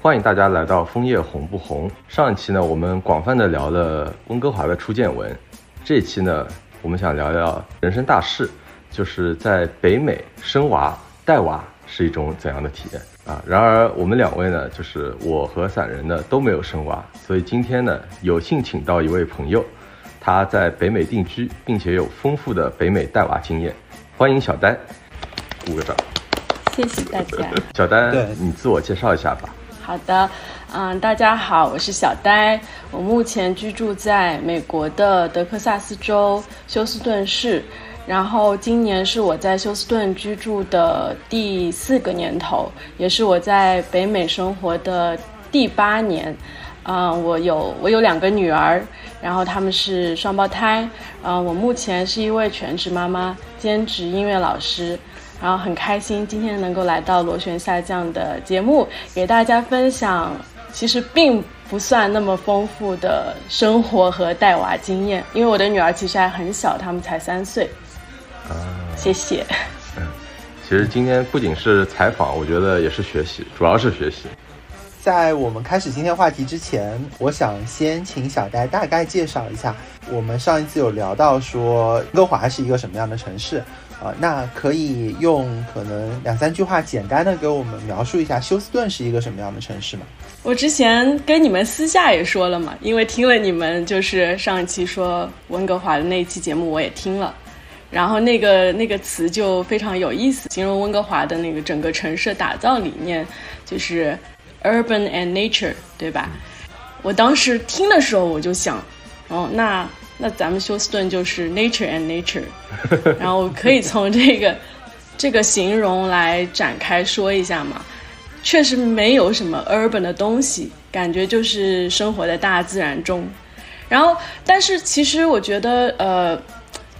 欢迎大家来到枫叶红不红。上一期呢，我们广泛的聊了温哥华的初见闻，这一期呢，我们想聊聊人生大事，就是在北美生娃带娃是一种怎样的体验啊？然而我们两位呢，就是我和散人呢都没有生娃，所以今天呢，有幸请到一位朋友，他在北美定居，并且有丰富的北美带娃经验。欢迎小丹，鼓个掌。谢谢大家。小丹，你自我介绍一下吧。好的，嗯，大家好，我是小呆，我目前居住在美国的德克萨斯州休斯顿市，然后今年是我在休斯顿居住的第四个年头，也是我在北美生活的第八年，嗯，我有我有两个女儿，然后他们是双胞胎，嗯，我目前是一位全职妈妈，兼职音乐老师。然后很开心今天能够来到螺旋下降的节目，给大家分享其实并不算那么丰富的生活和带娃经验，因为我的女儿其实还很小，他们才三岁。啊，谢谢。嗯，其实今天不仅是采访，我觉得也是学习，主要是学习。在我们开始今天话题之前，我想先请小戴大概介绍一下，我们上一次有聊到说温哥华是一个什么样的城市。啊，那可以用可能两三句话简单的给我们描述一下休斯顿是一个什么样的城市吗？我之前跟你们私下也说了嘛，因为听了你们就是上一期说温哥华的那一期节目，我也听了，然后那个那个词就非常有意思，形容温哥华的那个整个城市打造理念就是 urban and nature，对吧？我当时听的时候我就想，哦，那。那咱们休斯顿就是 nature and nature，然后可以从这个这个形容来展开说一下嘛。确实没有什么 urban 的东西，感觉就是生活在大自然中。然后，但是其实我觉得，呃，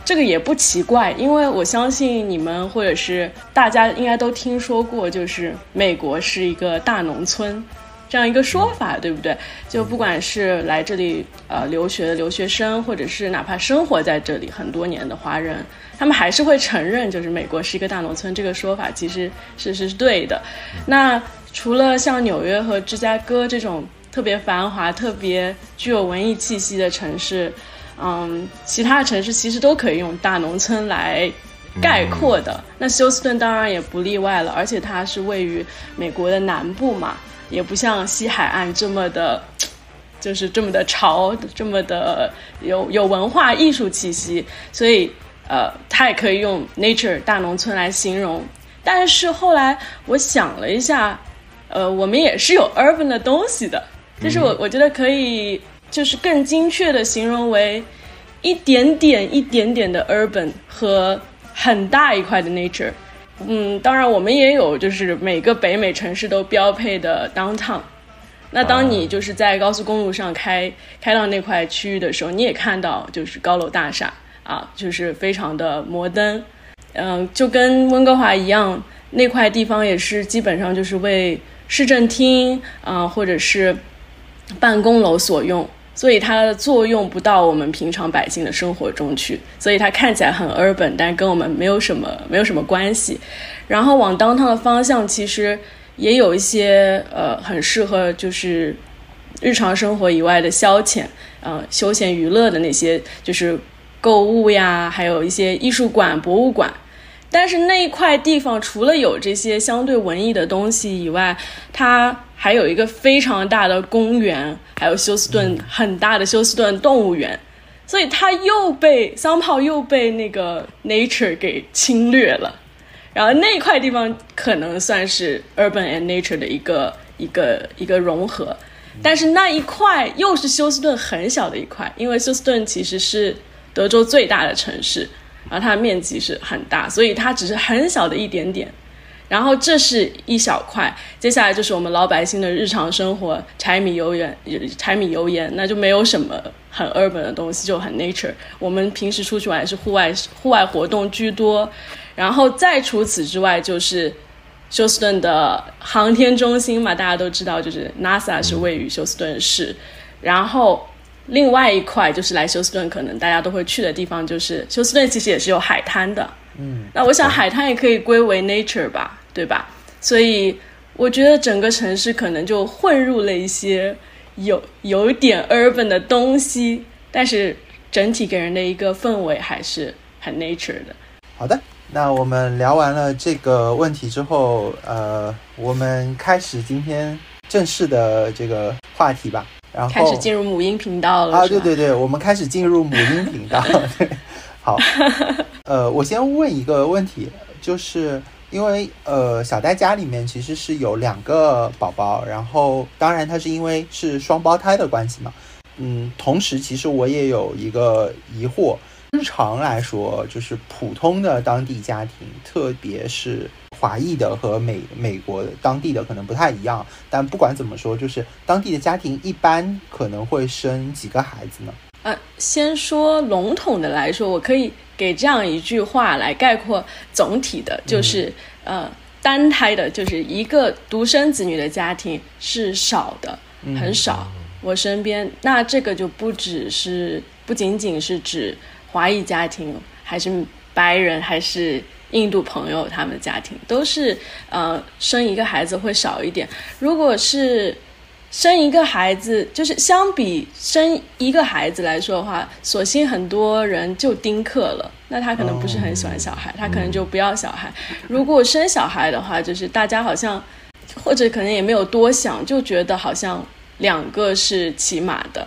这个也不奇怪，因为我相信你们或者是大家应该都听说过，就是美国是一个大农村。这样一个说法，对不对？就不管是来这里呃留学的留学生，或者是哪怕生活在这里很多年的华人，他们还是会承认，就是美国是一个大农村这个说法，其实是是是对的。那除了像纽约和芝加哥这种特别繁华、特别具有文艺气息的城市，嗯，其他城市其实都可以用大农村来概括的。那休斯顿当然也不例外了，而且它是位于美国的南部嘛。也不像西海岸这么的，就是这么的潮，这么的有有文化艺术气息，所以呃，它也可以用 nature 大农村来形容。但是后来我想了一下，呃，我们也是有 urban 的东西的，就是我我觉得可以，就是更精确的形容为一点点一点点的 urban 和很大一块的 nature。嗯，当然我们也有，就是每个北美城市都标配的 downtown。那当你就是在高速公路上开开到那块区域的时候，你也看到就是高楼大厦啊，就是非常的摩登。嗯，就跟温哥华一样，那块地方也是基本上就是为市政厅啊或者是办公楼所用。所以它的作用不到我们平常百姓的生活中去，所以它看起来很 urban，但跟我们没有什么没有什么关系。然后往当趟的方向，其实也有一些呃很适合就是日常生活以外的消遣，呃休闲娱乐的那些，就是购物呀，还有一些艺术馆、博物馆。但是那一块地方除了有这些相对文艺的东西以外，它还有一个非常大的公园，还有休斯顿很大的休斯顿动物园，所以它又被桑炮又被那个 nature 给侵略了。然后那块地方可能算是 urban and nature 的一个一个一个融合，但是那一块又是休斯顿很小的一块，因为休斯顿其实是德州最大的城市。然后它的面积是很大，所以它只是很小的一点点。然后这是一小块，接下来就是我们老百姓的日常生活，柴米油盐，柴米油盐，那就没有什么很 urban 的东西，就很 nature。我们平时出去玩是户外户外活动居多。然后再除此之外，就是休斯顿的航天中心嘛，大家都知道，就是 NASA 是位于休斯顿市。然后。另外一块就是来休斯顿，可能大家都会去的地方，就是休斯顿其实也是有海滩的。嗯，那我想海滩也可以归为 nature 吧，对吧？所以我觉得整个城市可能就混入了一些有有一点 urban 的东西，但是整体给人的一个氛围还是很 nature 的。好的，那我们聊完了这个问题之后，呃，我们开始今天正式的这个话题吧。然后开始进入母婴频道了啊，对对对，我们开始进入母婴频道。对，好，呃，我先问一个问题，就是因为呃，小戴家里面其实是有两个宝宝，然后当然他是因为是双胞胎的关系嘛，嗯，同时其实我也有一个疑惑，日常来说就是普通的当地家庭，特别是。华裔的和美美国当地的可能不太一样，但不管怎么说，就是当地的家庭一般可能会生几个孩子呢？呃，先说笼统的来说，我可以给这样一句话来概括总体的，就是呃，单胎的，就是一个独生子女的家庭是少的，很少。我身边那这个就不只是不仅仅是指华裔家庭，还是白人，还是。印度朋友他们的家庭都是，呃，生一个孩子会少一点。如果是生一个孩子，就是相比生一个孩子来说的话，索性很多人就丁克了。那他可能不是很喜欢小孩，他可能就不要小孩。如果生小孩的话，就是大家好像，或者可能也没有多想，就觉得好像两个是起码的。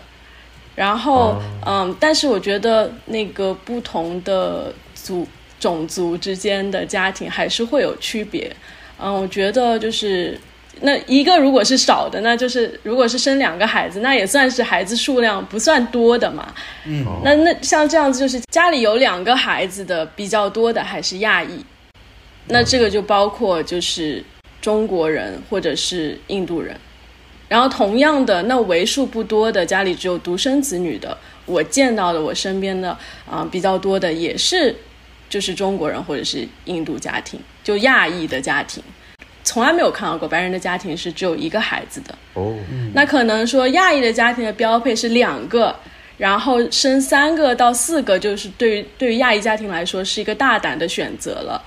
然后，嗯，但是我觉得那个不同的组。种族之间的家庭还是会有区别，嗯，我觉得就是那一个如果是少的，那就是如果是生两个孩子，那也算是孩子数量不算多的嘛。嗯，那那像这样子，就是家里有两个孩子的比较多的还是亚裔，那这个就包括就是中国人或者是印度人，然后同样的，那为数不多的家里只有独生子女的，我见到的我身边的啊比较多的也是。就是中国人或者是印度家庭，就亚裔的家庭，从来没有看到过白人的家庭是只有一个孩子的。哦，那可能说亚裔的家庭的标配是两个，然后生三个到四个，就是对于对于亚裔家庭来说是一个大胆的选择了。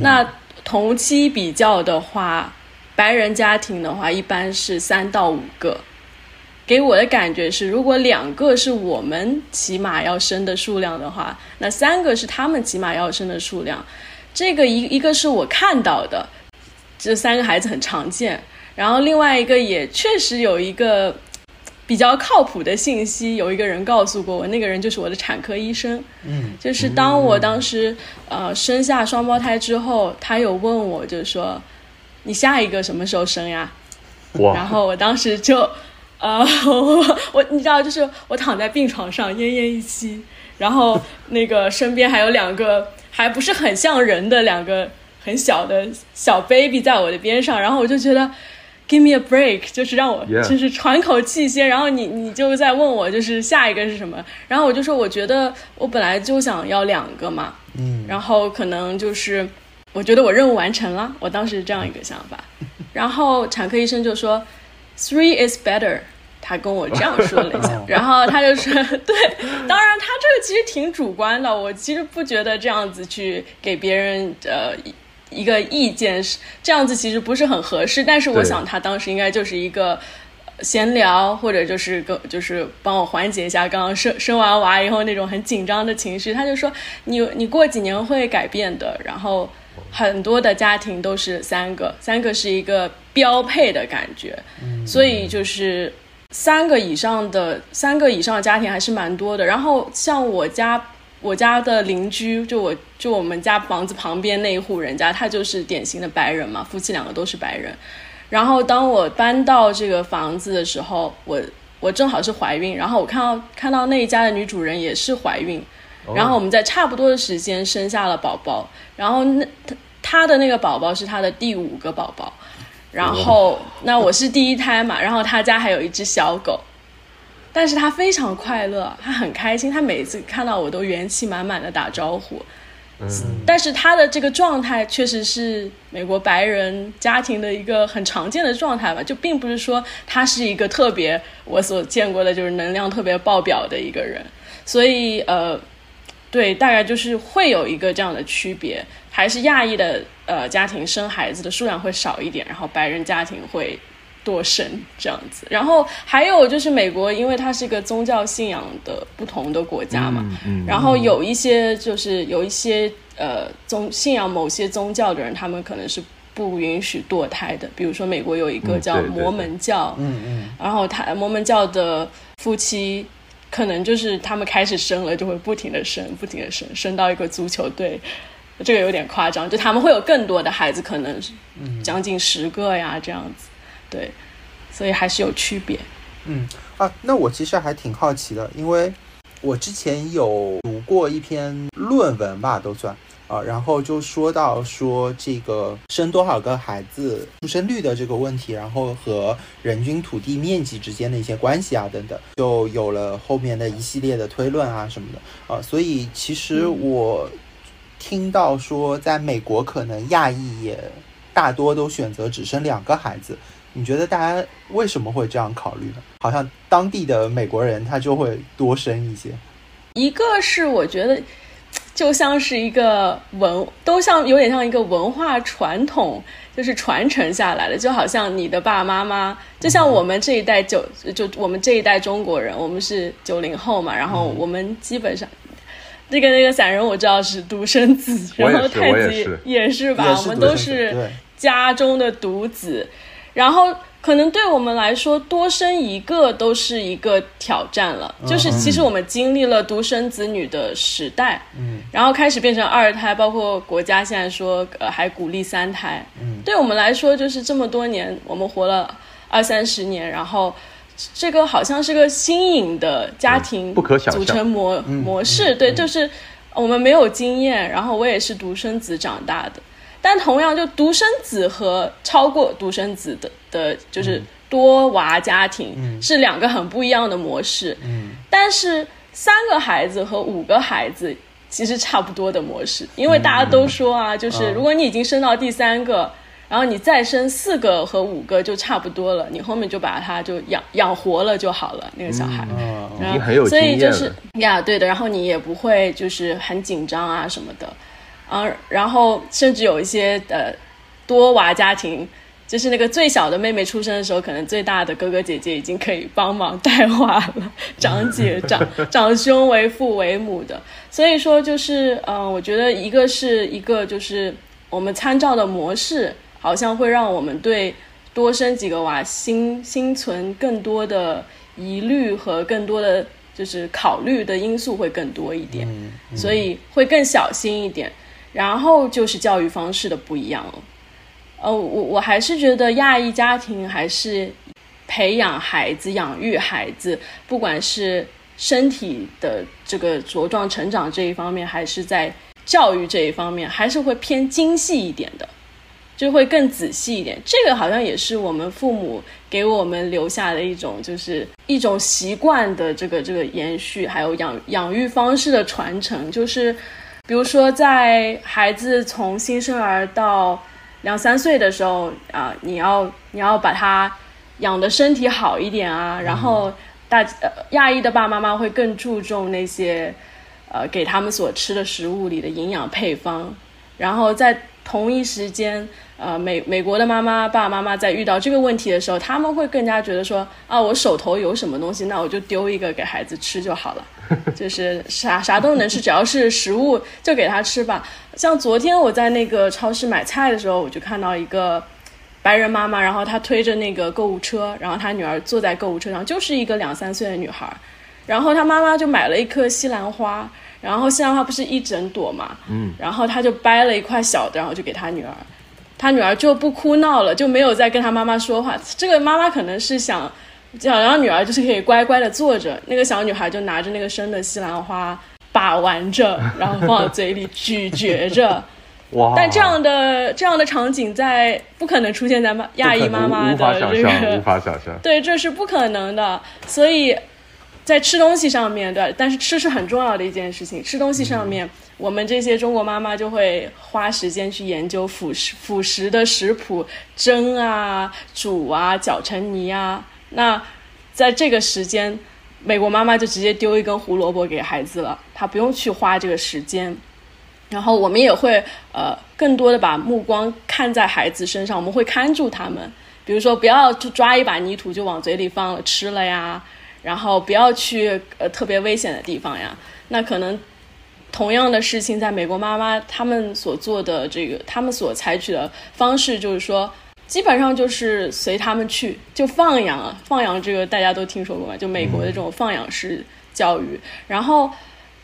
那同期比较的话，白人家庭的话一般是三到五个。给我的感觉是，如果两个是我们起码要生的数量的话，那三个是他们起码要生的数量。这个一一个是我看到的，这三个孩子很常见。然后另外一个也确实有一个比较靠谱的信息，有一个人告诉过我，那个人就是我的产科医生。嗯，就是当我当时呃生下双胞胎之后，他有问我，就说你下一个什么时候生呀？哇！然后我当时就。啊，我我你知道，就是我躺在病床上奄奄一息，然后那个身边还有两个还不是很像人的两个很小的小 baby 在我的边上，然后我就觉得 give me a break，就是让我就是喘口气先。然后你你就在问我就是下一个是什么，然后我就说我觉得我本来就想要两个嘛，嗯，然后可能就是我觉得我任务完成了，我当时是这样一个想法，然后产科医生就说。Three is better，他跟我这样说了一下，然后他就说，对，当然他这个其实挺主观的，我其实不觉得这样子去给别人呃一个意见是这样子，其实不是很合适。但是我想他当时应该就是一个闲聊，或者就是跟就是帮我缓解一下刚刚生生完娃以后那种很紧张的情绪。他就说，你你过几年会改变的，然后。很多的家庭都是三个，三个是一个标配的感觉，所以就是三个以上的三个以上的家庭还是蛮多的。然后像我家我家的邻居，就我就我们家房子旁边那一户人家，他就是典型的白人嘛，夫妻两个都是白人。然后当我搬到这个房子的时候，我我正好是怀孕，然后我看到看到那一家的女主人也是怀孕。然后我们在差不多的时间生下了宝宝，然后那他他的那个宝宝是他的第五个宝宝，然后那我是第一胎嘛，然后他家还有一只小狗，但是他非常快乐，他很开心，他每次看到我都元气满满的打招呼，嗯，但是他的这个状态确实是美国白人家庭的一个很常见的状态吧，就并不是说他是一个特别我所见过的就是能量特别爆表的一个人，所以呃。对，大概就是会有一个这样的区别，还是亚裔的呃家庭生孩子的数量会少一点，然后白人家庭会多生这样子。然后还有就是美国，因为它是一个宗教信仰的不同的国家嘛，嗯然后有一些就是有一些呃宗信仰某些宗教的人，他们可能是不允许堕胎的。比如说美国有一个叫摩门教，嗯嗯然后他摩门教的夫妻可能就是他们开始生了，就会不停的生，不停的生，生到一个足球队，这个有点夸张，就他们会有更多的孩子，可能是将近十个呀这样子，对，所以还是有区别。嗯啊，那我其实还挺好奇的，因为我之前有读过一篇论文吧，都算。啊，然后就说到说这个生多少个孩子出生率的这个问题，然后和人均土地面积之间的一些关系啊等等，就有了后面的一系列的推论啊什么的啊，所以其实我听到说，在美国可能亚裔也大多都选择只生两个孩子。你觉得大家为什么会这样考虑呢？好像当地的美国人他就会多生一些。一个是我觉得就像是一个文，都像有点像一个文化传统，就是传承下来的，就好像你的爸爸妈妈，就像我们这一代九，就我们这一代中国人，我们是九零后嘛，然后我们基本上。那个那个散人我知道是独生子，然后太极也是吧，我们都是家中的独子，然后可能对我们来说，多生一个都是一个挑战了。就是其实我们经历了独生子女的时代，嗯，然后开始变成二胎，包括国家现在说呃还鼓励三胎，嗯，对我们来说就是这么多年，我们活了二三十年，然后。这个好像是个新颖的家庭嗯不可想象。组成模模式，对，就是我们没有经验，然后我也是独生子长大的，但同样就独生子和超过独生子的的，就是多娃家庭、是两个很不一样的模式。嗯，但是三个孩子和五个孩子其实差不多的模式，因为大家都说啊，就是如果你已经生到第三个。然后你再生四个和五个就差不多了，你后面就把它就养养活了就好了，那个小孩。嗯然后很有所以就是呀，对的，然后你也不会就是很紧张啊什么的，啊，然后甚至有一些呃多娃家庭，就是那个最小的妹妹出生的时候，可能最大的哥哥姐姐已经可以帮忙带娃了，长姐长 长兄为父为母的，所以说就是嗯、呃我觉得一个是一个就是我们参照的模式，好像会让我们对多生几个娃心心存更多的疑虑和更多的就是考虑的因素会更多一点，嗯所以会更小心一点。然后就是教育方式的不一样了。呃，我我还是觉得亚裔家庭还是培养孩子、养育孩子，不管是身体的这个茁壮成长这一方面，还是在教育这一方面，还是会偏精细一点的。就会更仔细一点，这个好像也是我们父母给我们留下的一种，就是一种习惯的这个这个延续，还有养养育方式的传承。就是比如说，在孩子从新生儿到两三岁的时候啊、你要你要把他养的身体好一点啊，然后大呃亚裔的爸爸妈妈会更注重那些呃给他们所吃的食物里的营养配方，然后在同一时间，呃，美美国的妈妈、爸爸妈妈在遇到这个问题的时候，他们会更加觉得说，啊，我手头有什么东西，那我就丢一个给孩子吃就好了，就是啥啥都能吃，只要是食物就给他吃吧。像昨天我在那个超市买菜的时候，我就看到一个白人妈妈，然后她推着那个购物车，然后她女儿坐在购物车上，就是一个两三岁的女孩，然后她妈妈就买了一颗西兰花。然后西兰花不是一整朵嘛，嗯，然后她就掰了一块小的，然后就给她女儿，他女儿就不哭闹了，就没有再跟他妈妈说话。这个妈妈可能是想，想让女儿就是可以乖乖的坐着，那个小女孩就拿着那个生的西兰花把玩着，然后放到嘴里咀嚼着。哇！但这样的这样的场景在不可能出现在妈亚裔妈妈的这个，法想象。对，这是不可能的。所以在吃东西上面，对，但是吃是很重要的一件事情。吃东西上面，我们这些中国妈妈就会花时间去研究辅食辅食的食谱，蒸啊、煮啊、搅成泥啊。那在这个时间，美国妈妈就直接丢一根胡萝卜给孩子了，她不用去花这个时间。然后我们也会呃更多的把目光看在孩子身上，我们会看住他们，比如说不要去抓一把泥土就往嘴里放了吃了呀，然后不要去呃特别危险的地方呀。那可能同样的事情，在美国妈妈他们所做的这个，他们所采取的方式就是说，基本上就是随他们去，就放养啊，放养这个大家都听说过嘛，就美国的这种放养式教育，然后。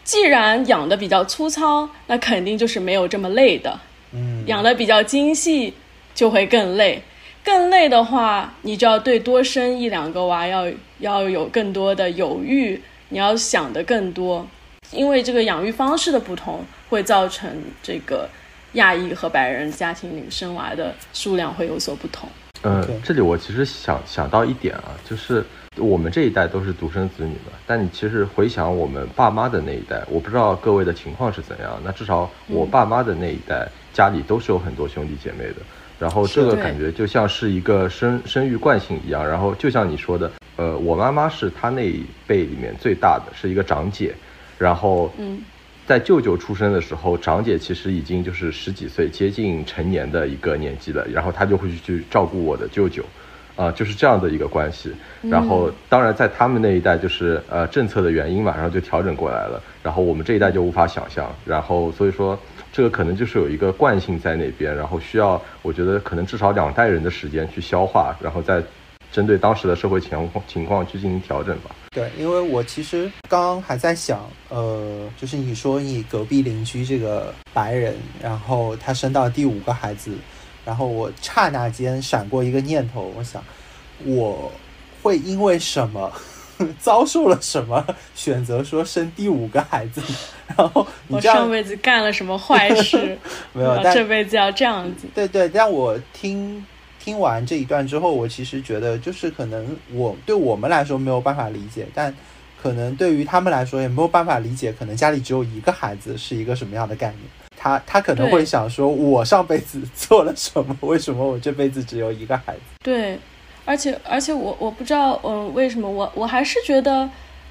既然养的比较粗糙，那肯定就是没有这么累的。嗯，养的比较精细，就会更累。更累的话，你就要对多生一两个娃要要有更多的犹豫，你要想的更多。因为这个养育方式的不同，会造成这个亚裔和白人家庭里生娃的数量会有所不同。呃，这里我其实想想到一点啊，就是。我们这一代都是独生子女嘛，但你其实回想我们爸妈的那一代，我不知道各位的情况是怎样。那至少我爸妈的那一代，家里都是有很多兄弟姐妹的。然后这个感觉就像是一个生生育惯性一样。然后就像你说的，呃，我妈妈是她那一辈里面最大的，是一个长姐。然后，在舅舅出生的时候，长姐其实已经就是十几岁，接近成年的一个年纪了。然后她就会去照顾我的舅舅。啊，就是这样的一个关系，然后当然在他们那一代就是呃政策的原因嘛，然后就调整过来了，然后我们这一代就无法想象，然后所以说这个可能就是有一个惯性在那边，然后需要我觉得可能至少两代人的时间去消化，然后再针对当时的社会情况情况去进行调整吧。对，因为我其实刚刚还在想，呃，就是你说你隔壁邻居这个白人，然后他生到第五个孩子。然后我刹那间闪过一个念头，我想，我会因为什么 遭受了什么，选择说生第五个孩子？然后我上辈子干了什么坏事？没有，这辈子要这样子。对对，但我听听完这一段之后，我其实觉得，就是可能我对我们来说没有办法理解，但可能对于他们来说也没有办法理解，可能家里只有一个孩子是一个什么样的概念。他他可能会想说，我上辈子做了什么？为什么我这辈子只有一个孩子？对，而且而且我我不知道，嗯，为什么我我还是觉得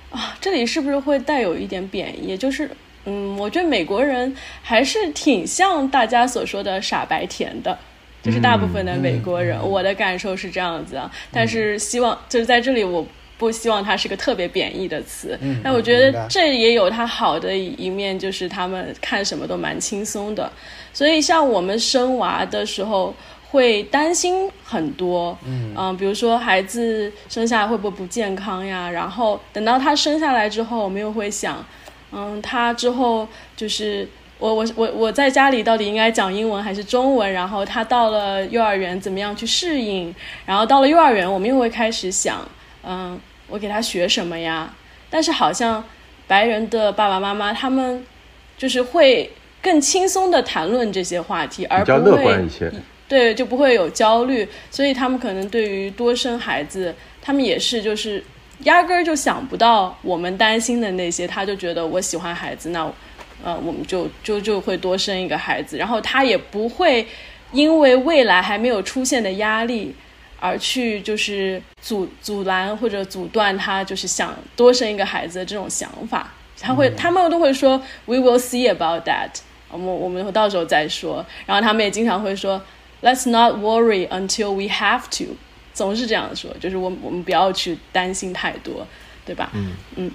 啊，这里是不是会带有一点贬义？就是，嗯，我觉得美国人还是挺像大家所说的傻白甜的，就是大部分的美国人，我的感受是这样子啊。但是希望就是在这里我。不希望它是个特别贬义的词，但我觉得这也有它好的一面，就是他们看什么都蛮轻松的。所以像我们生娃的时候会担心很多，嗯，比如说孩子生下来会不会不健康呀？然后等到他生下来之后，我们又会想，嗯，他之后就是我我我我在家里到底应该讲英文还是中文？然后他到了幼儿园怎么样去适应？然后到了幼儿园，我们又会开始想。嗯，我给他学什么呀？但是好像白人的爸爸妈妈他们就是会更轻松的谈论这些话题，而不会对就不会有焦虑，所以他们可能对于多生孩子，他们也是就是压根儿就想不到我们担心的那些，他就觉得我喜欢孩子，那呃我们就就就会多生一个孩子，然后他也不会因为未来还没有出现的压力。而去就是阻阻拦或者阻断他就是想多生一个孩子的这种想法，他会他们都会说 We will see about that，我们我们到时候再说。然后他们也经常会说 Let's not worry until we have to，总是这样说，就是我我们不要去担心太多，对吧？嗯嗯，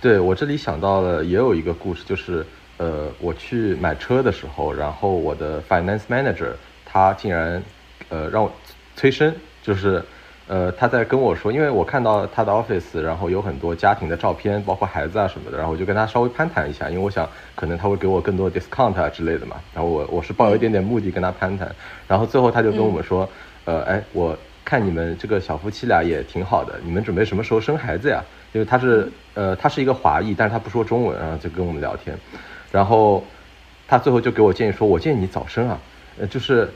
对我这里想到了也有一个故事，就是呃我去买车的时候，然后我的 finance manager 他竟然呃让我催生。就是，呃，他在跟我说，因为我看到他的 office，然后有很多家庭的照片，包括孩子啊什么的，然后我就跟他稍微攀谈一下，因为我想可能他会给我更多 discount 啊之类的嘛。然后我我是抱有一点点目的跟他攀谈，然后最后他就跟我们说，呃，哎，我看你们这个小夫妻俩也挺好的，你们准备什么时候生孩子呀？因为他是，呃，他是一个华裔，但是他不说中文，然后就跟我们聊天，然后他最后就给我建议说，我建议你早生啊，呃，就是。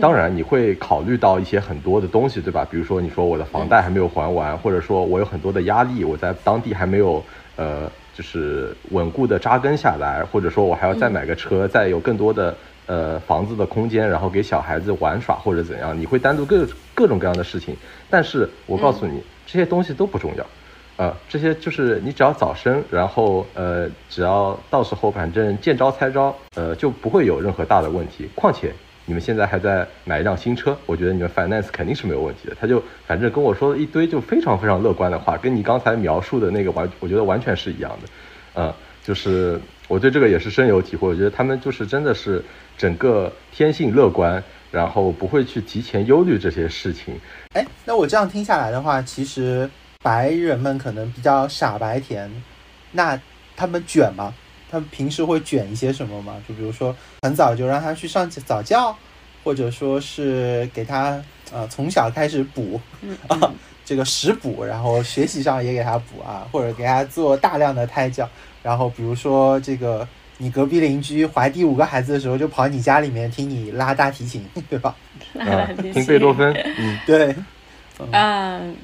当然，你会考虑到一些很多的东西，对吧？比如说，你说我的房贷还没有还完，或者说我有很多的压力，我在当地还没有呃，就是稳固的扎根下来，或者说我还要再买个车，再有更多的呃房子的空间，然后给小孩子玩耍或者怎样，你会单独各各种各样的事情。但是我告诉你，这些东西都不重要，啊，这些就是你只要早生，然后呃，只要到时候反正见招拆招，呃，就不会有任何大的问题。况且你们现在还在买一辆新车，我觉得你们 finance 肯定是没有问题的。他就反正跟我说了一堆就非常非常乐观的话，跟你刚才描述的那个完，我觉得完全是一样的。嗯，就是我对这个也是深有体会。我觉得他们就是真的是整个天性乐观，然后不会去提前忧虑这些事情。哎，那我这样听下来的话，其实。白人们可能比较傻白甜，那他们卷吗？他们平时会卷一些什么吗？就比如说很早就让他去上早教，或者说是给他呃从小开始补啊这个食补，然后学习上也给他补啊，或者给他做大量的胎教，然后比如说这个你隔壁邻居怀第五个孩子的时候，就跑你家里面听你拉大提琴，对吧？拉大提琴，听贝多芬，嗯，对，嗯。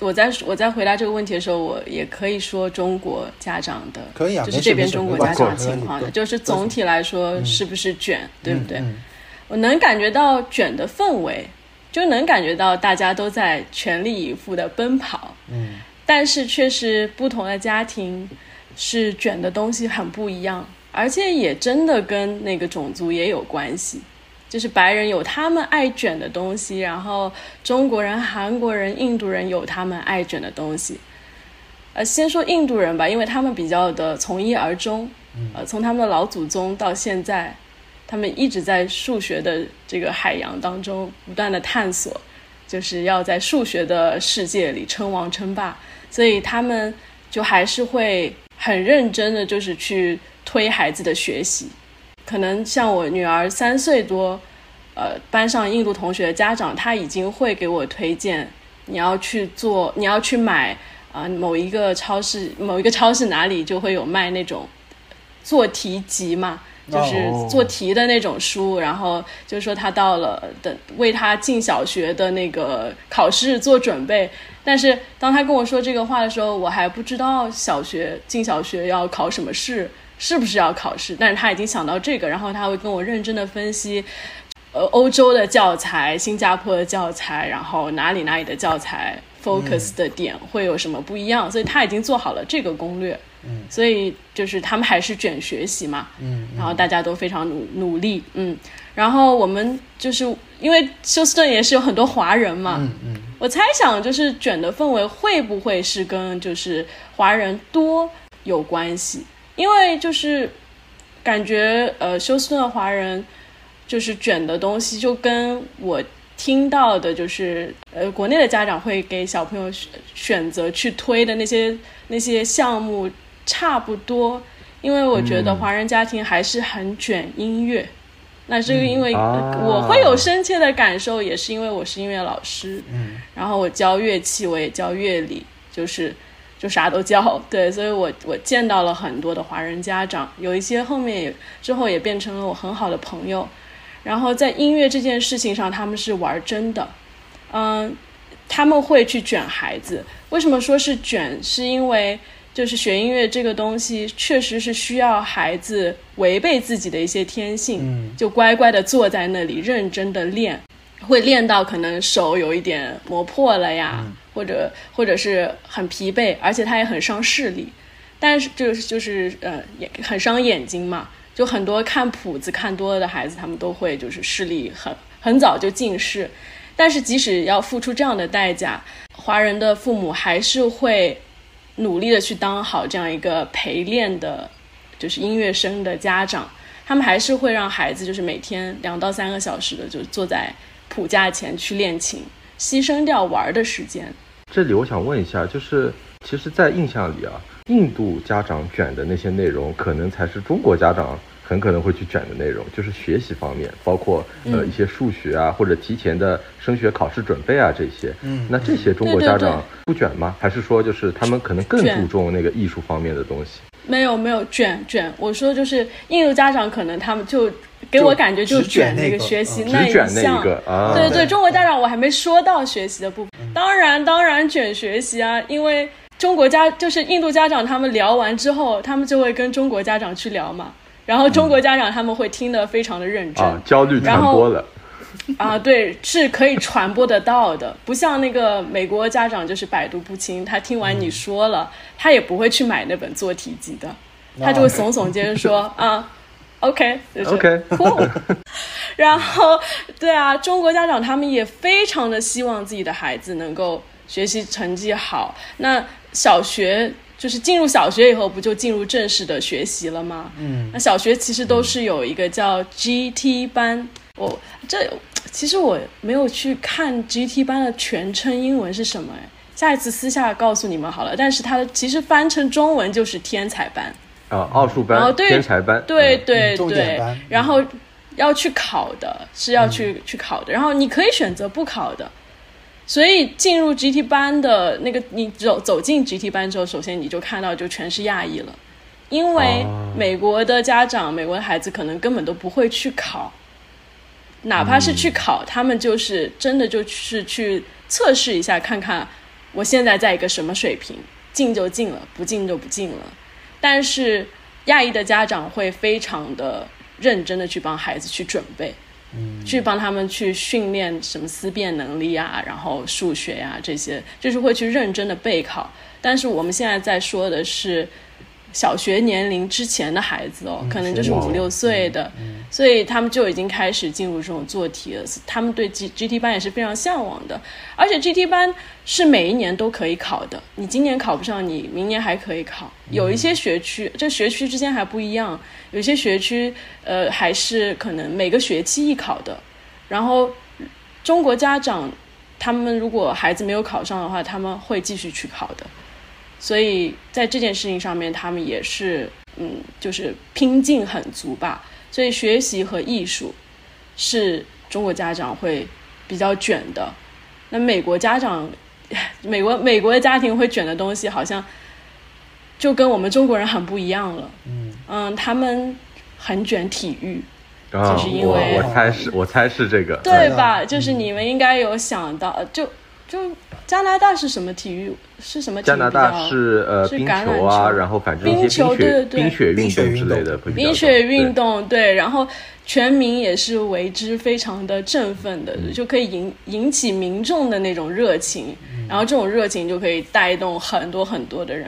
我在我在回答这个问题的时候，我也可以说中国家长的，可以啊，就是这边中国家长情况的，就是总体来说是不是卷，对不对？我能感觉到卷的氛围，就能感觉到大家都在全力以赴的奔跑，嗯，但是确实不同的家庭是卷的东西很不一样，而且也真的跟那个种族也有关系。就是白人有他们爱卷的东西，然后中国人、韩国人、印度人有他们爱卷的东西。呃，先说印度人吧，因为他们比较的从一而终。呃，从他们的老祖宗到现在，他们一直在数学的这个海洋当中不断的探索，就是要在数学的世界里称王称霸，所以他们就还是会很认真的，就是去推孩子的学习。可能像我女儿三岁多，呃，班上印度同学的家长他已经会给我推荐，你要去做，你要去买啊某一个超市，某一个超市哪里就会有卖那种做题集嘛，就是做题的那种书，然后就是说他到了等为他进小学的那个考试做准备。但是当他跟我说这个话的时候，我还不知道小学进小学要考什么试。是不是要考试？但是他已经想到这个，然后他会跟我认真的分析，呃，欧洲的教材、新加坡的教材，然后哪里哪里的教材 focus 的点会有什么不一样，所以他已经做好了这个攻略。嗯，所以就是他们还是卷学习嘛。嗯，然后大家都非常努努力。嗯，然后我们就是因为休斯顿也是有很多华人嘛。嗯嗯，我猜想就是卷的氛围会不会是跟就是华人多有关系？因为就是感觉呃，休斯顿的华人就是卷的东西，就跟我听到的，就是呃，国内的家长会给小朋友选择去推的那些那些项目差不多。因为我觉得华人家庭还是很卷音乐，那是因为我会有深切的感受，也是因为我是音乐老师，嗯，然后我教乐器，我也教乐理，就是。就啥都教，对，所以我我见到了很多的华人家长，有一些后面也之后也变成了我很好的朋友，然后在音乐这件事情上，他们是玩真的，嗯，他们会去卷孩子。为什么说是卷？是因为就是学音乐这个东西，确实是需要孩子违背自己的一些天性，就乖乖的坐在那里认真的练，会练到可能手有一点磨破了呀。或者或者是很疲惫，而且他也很伤视力，但是就是就是呃也很伤眼睛嘛。就很多看谱子看多了的孩子，他们都会就是视力很很早就近视。但是即使要付出这样的代价，华人的父母还是会努力的去当好这样一个陪练的，就是音乐生的家长。他们还是会让孩子就是每天两到三个小时的就坐在谱架前去练琴。牺牲掉玩的时间。这里我想问一下，就是其实，在印象里啊，印度家长卷的那些内容，可能才是中国家长很可能会去卷的内容，就是学习方面，包括呃一些数学啊，或者提前的升学考试准备啊这些。嗯，那这些中国家长不卷吗？还是说就是他们可能更注重那个艺术方面的东西？没有没有卷卷，我说就是印度家长可能他们就。给我感觉就卷那个学习那一项，对对，中国家长我还没说到学习的部分，当然当然卷学习啊，因为中国家就是印度家长他们聊完之后，他们就会跟中国家长去聊嘛，然后中国家长他们会听得非常的认真，焦虑传播了，啊，对，是可以传播得到的，不像那个美国家长就是百毒不侵，他听完你说了，他也不会去买那本做题集的，他就会耸耸肩说啊，OK，就是 OK cool。然后，对啊，中国家长他们也非常的希望自己的孩子能够学习成绩好。那小学就是进入小学以后，不就进入正式的学习了吗？嗯，那小学其实都是有一个叫 GT 班，我这其实我没有去看 GT 班的全称英文是什么，哎，下一次私下告诉你们好了。但是它的其实翻成中文就是天才班，啊，奥数班、然后对天才班，嗯对对嗯对，然后要去考的，是要去、去考的，然后你可以选择不考的。所以进入 GT 班的那个，你走走进 GT 班之后，首先你就看到就全是亚裔了，因为哦。美国的家长、美国的孩子可能根本都不会去考，哪怕是去考，他们就是真的就是去测试一下，看看我现在在一个什么水平，进就进了，不进就不进了。但是亚裔的家长会非常的认真的去帮孩子去准备，去帮他们去训练什么思辨能力啊，然后数学呀、这些，就是会去认真的备考。但是我们现在在说的是小学年龄之前的孩子哦，可能就是是五六岁的，所以他们就已经开始进入这种做题了。他们对 G GT 班也是非常向往的，而且 GT 班是每一年都可以考的。你今年考不上，你明年还可以考。有一些学区，这学区之间还不一样，有些学区呃还是可能每个学期一考的。然后中国家长他们如果孩子没有考上的话，他们会继续去考的。所以在这件事情上面，他们也是嗯，就是拼劲很足吧。所以学习和艺术是中国家长会比较卷的。那美国家长，美国美国的家庭会卷的东西，好像就跟我们中国人很不一样了。嗯他们很卷体育，啊，就是因我为我猜是，我猜是这个，对吧？就是你们应该有想到，就就加拿大是什么体育？是什么体育加拿大比较是呃冰是橄榄球啊，然后反正一冰球些冰雪对对对。冰雪运动之类的冰雪运动，对，然后全民也是为之非常的振奋的，嗯。就可以引引起民众的那种热情，嗯。然后这种热情就可以带动很多很多的人。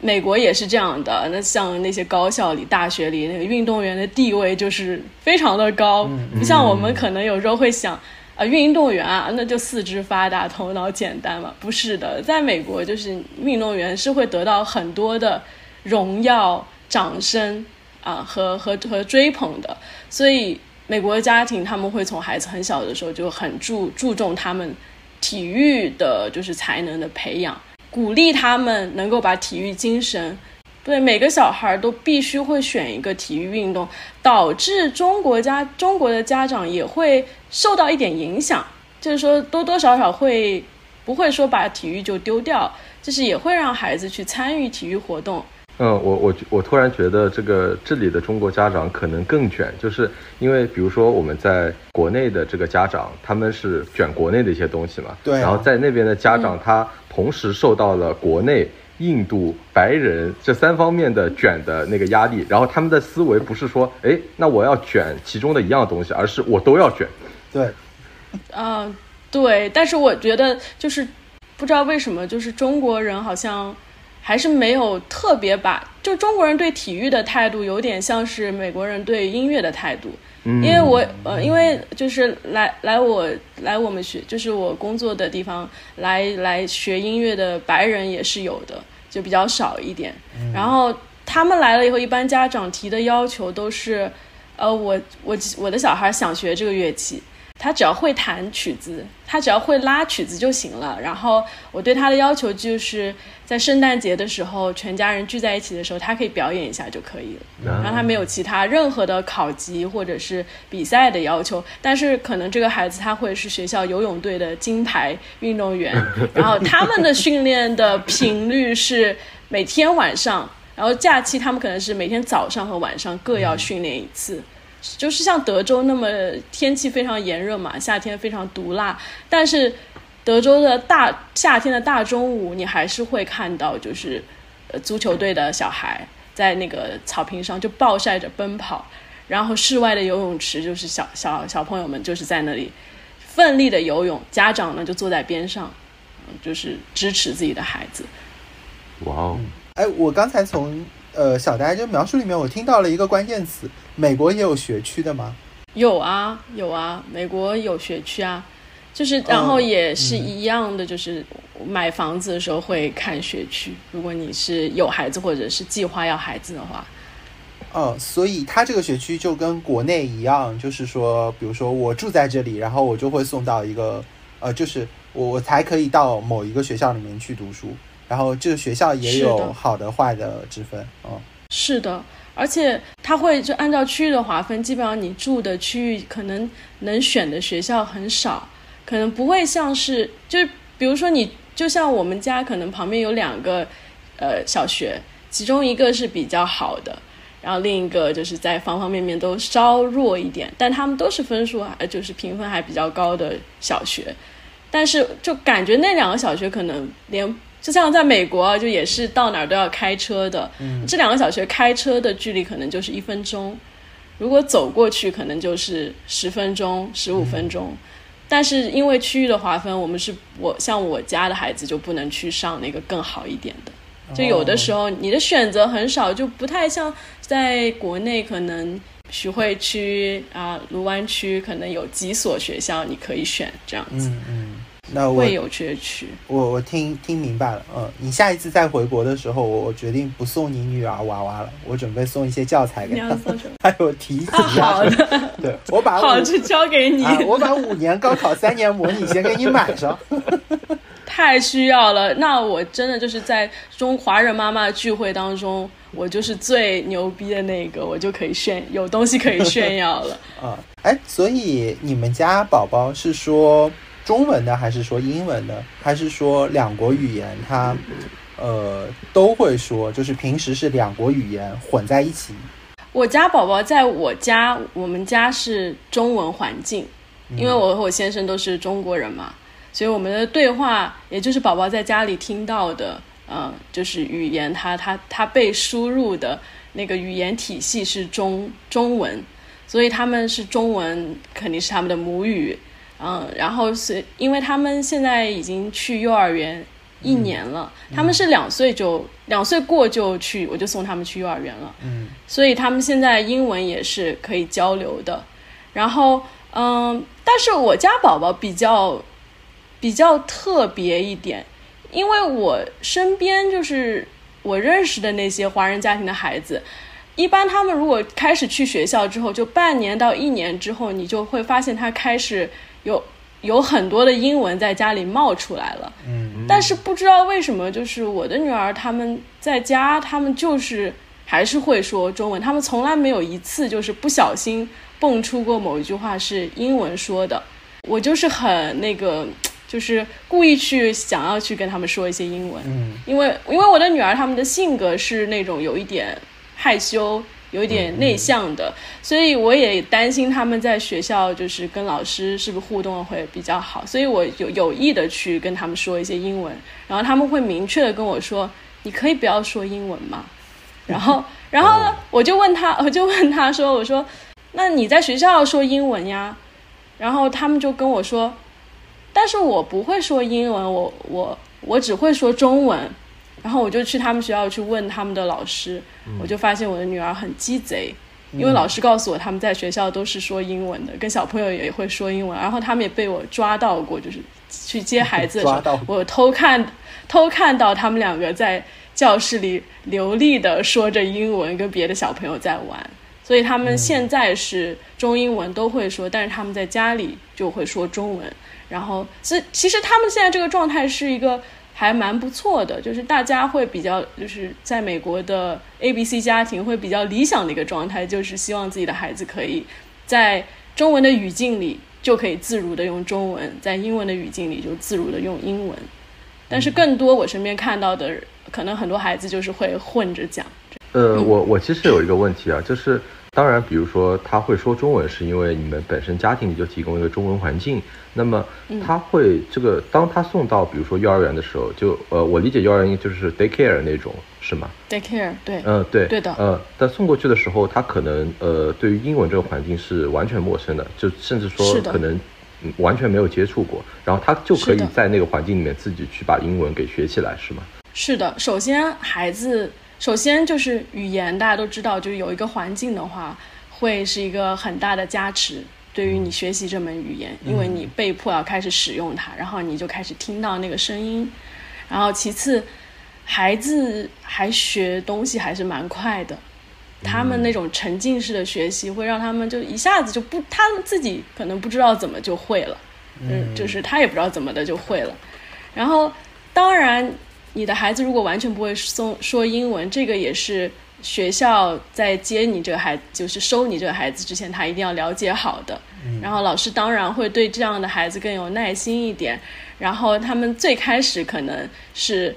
美国也是这样的，那像那些高校里、大学里，那个运动员的地位就是非常的高，嗯。不像我们可能有时候会想，啊，运动员啊，那就四肢发达、头脑简单嘛。不是的，在美国就是运动员是会得到很多的荣耀、掌声啊和和和追捧的，所以美国的家庭他们会从孩子很小的时候就很注注重他们体育的就是才能的培养，鼓励他们能够把体育精神。对每个小孩都必须会选一个体育运动，导致中国家中国的家长也会受到一点影响，就是说多多少少会不会说把体育就丢掉，就是也会让孩子去参与体育活动。嗯，我我我突然觉得这个这里的中国家长可能更卷，就是因为比如说我们在国内的这个家长，他们是卷国内的一些东西嘛，对啊然后在那边的家长，他同时受到了国内、印度、白人这三方面的卷的那个压力，然后他们的思维不是说，哎，那我要卷其中的一样东西，而是我都要卷。对，嗯，对，但是我觉得就是不知道为什么，就是中国人好像还是没有特别把，就中国人对体育的态度有点像是美国人对音乐的态度。嗯因为我呃，因为就是来来我来我们学，就是我工作的地方来来学音乐的白人也是有的，就比较少一点。然后他们来了以后，一般家长提的要求都是，呃，我我我的小孩想学这个乐器，他只要会弹曲子，他只要会拉曲子就行了。然后我对他的要求就是在圣诞节的时候，全家人聚在一起的时候，他可以表演一下就可以了。然后他没有其他任何的考级或者是比赛的要求，但是可能这个孩子他会是学校游泳队的金牌运动员，然后他们的训练的频率是每天晚上，然后假期他们可能是每天早上和晚上各要训练一次。就是像德州那么天气非常炎热嘛，夏天非常毒辣，但是德州的大夏天的大中午，你还是会看到就是呃足球队的小孩在那个草坪上就暴晒着奔跑，然后室外的游泳池就是小小小朋友们就是在那里奋力的游泳，家长呢就坐在边上，就是支持自己的孩子。哇哦！哎，我刚才从呃小呆就描述里面，我听到了一个关键词，美国也有学区的吗？有啊，有啊，美国有学区啊，就是然后也是一样的，就是买房子的时候会看学区。如果你是有孩子或者是计划要孩子的话，哦，所以它这个学区就跟国内一样，就是说，比如说我住在这里，然后我就会送到一个呃，就是我我才可以到某一个学校里面去读书，然后这个学校也有好的坏的之分，嗯，是的。而且它会就按照区域的划分，基本上你住的区域可能能选的学校很少，可能不会像是就是比如说你就像我们家可能旁边有两个呃小学，其中一个是比较好的，然后另一个就是在方方面面都稍弱一点，但他们都是分数还就是评分还比较高的小学，但是就感觉那两个小学可能连。就像在美国，就也是到哪儿都要开车的。嗯，这两个小学开车的距离可能就是一分钟，如果走过去可能就是十分钟、十五分钟。但是因为区域的划分，我们是我像我家的孩子就不能去上那个更好一点的。就有的时候你的选择很少，就不太像在国内，可能徐汇区啊、卢湾区可能有几所学校你可以选这样子。嗯嗯。那会有缺区，我我听听明白了，嗯，你下一次再回国的时候，我我决定不送你女儿娃娃了，我准备送一些教材给她，还有题纸。好的，对我把好就交给你，我把五年高考三年模拟先给你买上。太需要了，那我真的就是在中华人妈妈聚会当中，我就是最牛逼的那个，我就可以炫，有东西可以炫耀了。啊，哎，所以你们家宝宝是说？中文的还是说英文的，还是说两国语言？他呃都会说，就是平时是两国语言混在一起。我家宝宝在我家，我们家是中文环境，因为我和我先生都是中国人嘛，所以我们的对话，也就是宝宝在家里听到的，嗯，就是语言，他他他被输入的那个语言体系是中中文，所以他们是中文，肯定是他们的母语。嗯，然后是因为他们现在已经去幼儿园一年了，他们是两岁就两岁过就去，我就送他们去幼儿园了。嗯，所以他们现在英文也是可以交流的。然后，嗯，但是我家宝宝比较比较特别一点，因为我身边就是我认识的那些华人家庭的孩子。一般他们如果开始去学校之后，就半年到一年之后，你就会发现他开始有有很多的英文在家里冒出来了。嗯，但是不知道为什么，就是我的女儿他们在家，他们就是还是会说中文，他们从来没有一次就是不小心蹦出过某一句话是英文说的。我就是很那个，就是故意去想要去跟他们说一些英文。嗯，因为因为我的女儿他们的性格是那种有一点。害羞，有点内向的，所以我也担心他们在学校就是跟老师是不是互动会比较好，所以我有有意的去跟他们说一些英文，然后他们会明确的跟我说：“你可以不要说英文吗？”然后，然后呢，我就问他，我就问他说：“我说，那你在学校说英文呀？”然后他们就跟我说：“但是我不会说英文，我我我只会说中文。”然后我就去他们学校去问他们的老师，我就发现我的女儿很鸡贼，因为老师告诉我他们在学校都是说英文的，跟小朋友也会说英文，然后他们也被我抓到过，就是去接孩子的时候，我偷看偷看到他们两个在教室里流利的说着英文，跟别的小朋友在玩，所以他们现在是中英文都会说，但是他们在家里就会说中文，然后是其实他们现在这个状态是一个。还蛮不错的，就是大家会比较，就是在美国的 A B C 家庭会比较理想的一个状态，就是希望自己的孩子可以在中文的语境里就可以自如的用中文，在英文的语境里就自如的用英文。但是更多我身边看到的，可能很多孩子就是会混着讲。呃，我我其实有一个问题啊，就是当然，比如说他会说中文，是因为你们本身家庭里就提供一个中文环境。那么他会这个，当他送到比如说幼儿园的时候，就呃，我理解幼儿园就是 daycare 那种，是吗？daycare 对，嗯对，对的，呃，但送过去的时候，他可能呃，对于英文这个环境是完全陌生的，就甚至说可能完全没有接触过，然后他就可以在那个环境里面自己去把英文给学起来，是吗？是的，首先孩子。首先就是语言，大家都知道，就是有一个环境的话，会是一个很大的加持，对于你学习这门语言，因为你被迫要开始使用它，然后你就开始听到那个声音。然后其次，孩子还学东西还是蛮快的，他们那种沉浸式的学习会让他们就一下子就不，他们自己可能不知道怎么就会了，嗯，就是他也不知道怎么的就会了。然后当然。你的孩子如果完全不会说说英文，这个也是学校在接你这个孩，就是收你这个孩子之前，他一定要了解好的。然后老师当然会对这样的孩子更有耐心一点。然后他们最开始可能是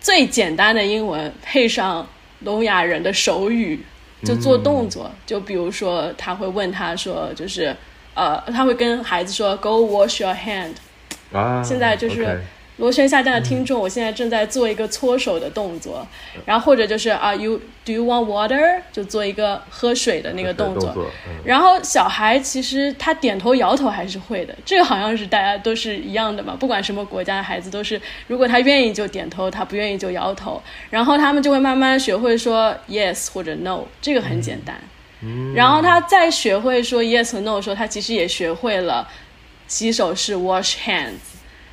最简单的英文，配上聋哑人的手语，就做动作。就比如说他会问他说，就是呃，他会跟孩子说，Go wash your hand。啊，现在就是。螺旋下降的听众，我现在正在做一个搓手的动作，然后或者就是啊，you do you want water？就做一个喝水的那个动作。然后小孩其实他点头摇头还是会的，这个好像是大家都是一样的嘛，不管什么国家的孩子都是，如果他愿意就点头，他不愿意就摇头，然后他们就会慢慢学会说 yes 或者 no，这个很简单。然后他再学会说 yes 和 no 的时候，他其实也学会了洗手是 wash hands。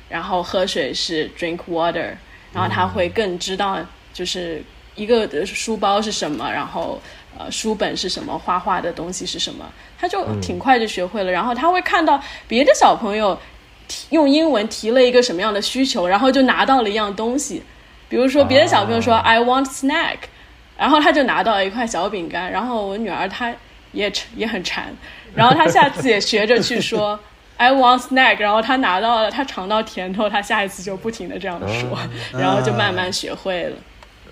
然后喝水是 drink water，然后他会更知道就是一个书包是什么，然后呃书本是什么，画画的东西是什么，他就挺快就学会了。然后他会看到别的小朋友用英文提了一个什么样的需求，然后就拿到了一样东西，比如说别的小朋友说 I want snack，然后他就拿到了一块小饼干。然后我女儿她也也很馋，然后她下次也学着去说。I want snack，然后他拿到了，他尝到甜头，他下一次就不停的这样说，然后就慢慢学会了。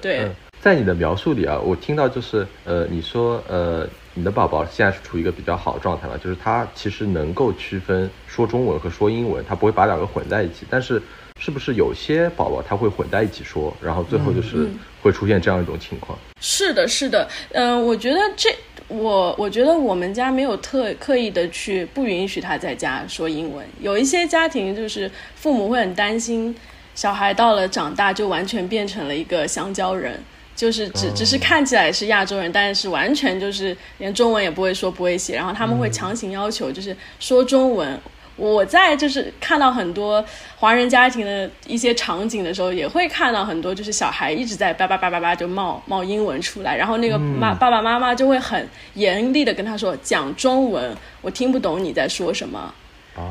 对，在你的描述里啊，我听到就是呃，你说呃，你的宝宝现在是处于一个比较好的状态了，就是他其实能够区分说中文和说英文，他不会把两个混在一起。但是是不是有些宝宝他会混在一起说，然后最后就是会出现这样一种情况？是的，是的，嗯，我觉得这。我我觉得我们家没有特刻意的去不允许他在家说英文。有一些家庭就是父母会很担心小孩到了长大就完全变成了一个香蕉人，就是只只是看起来是亚洲人，但是完全就是连中文也不会说不会写，然后他们会强行要求就是说中文。我在就是看到很多华人家庭的一些场景的时候，也会看到很多就是小孩一直在叭叭叭叭叭就冒冒英文出来，然后那个妈爸爸妈妈就会很严厉的跟他说讲中文，我听不懂你在说什么。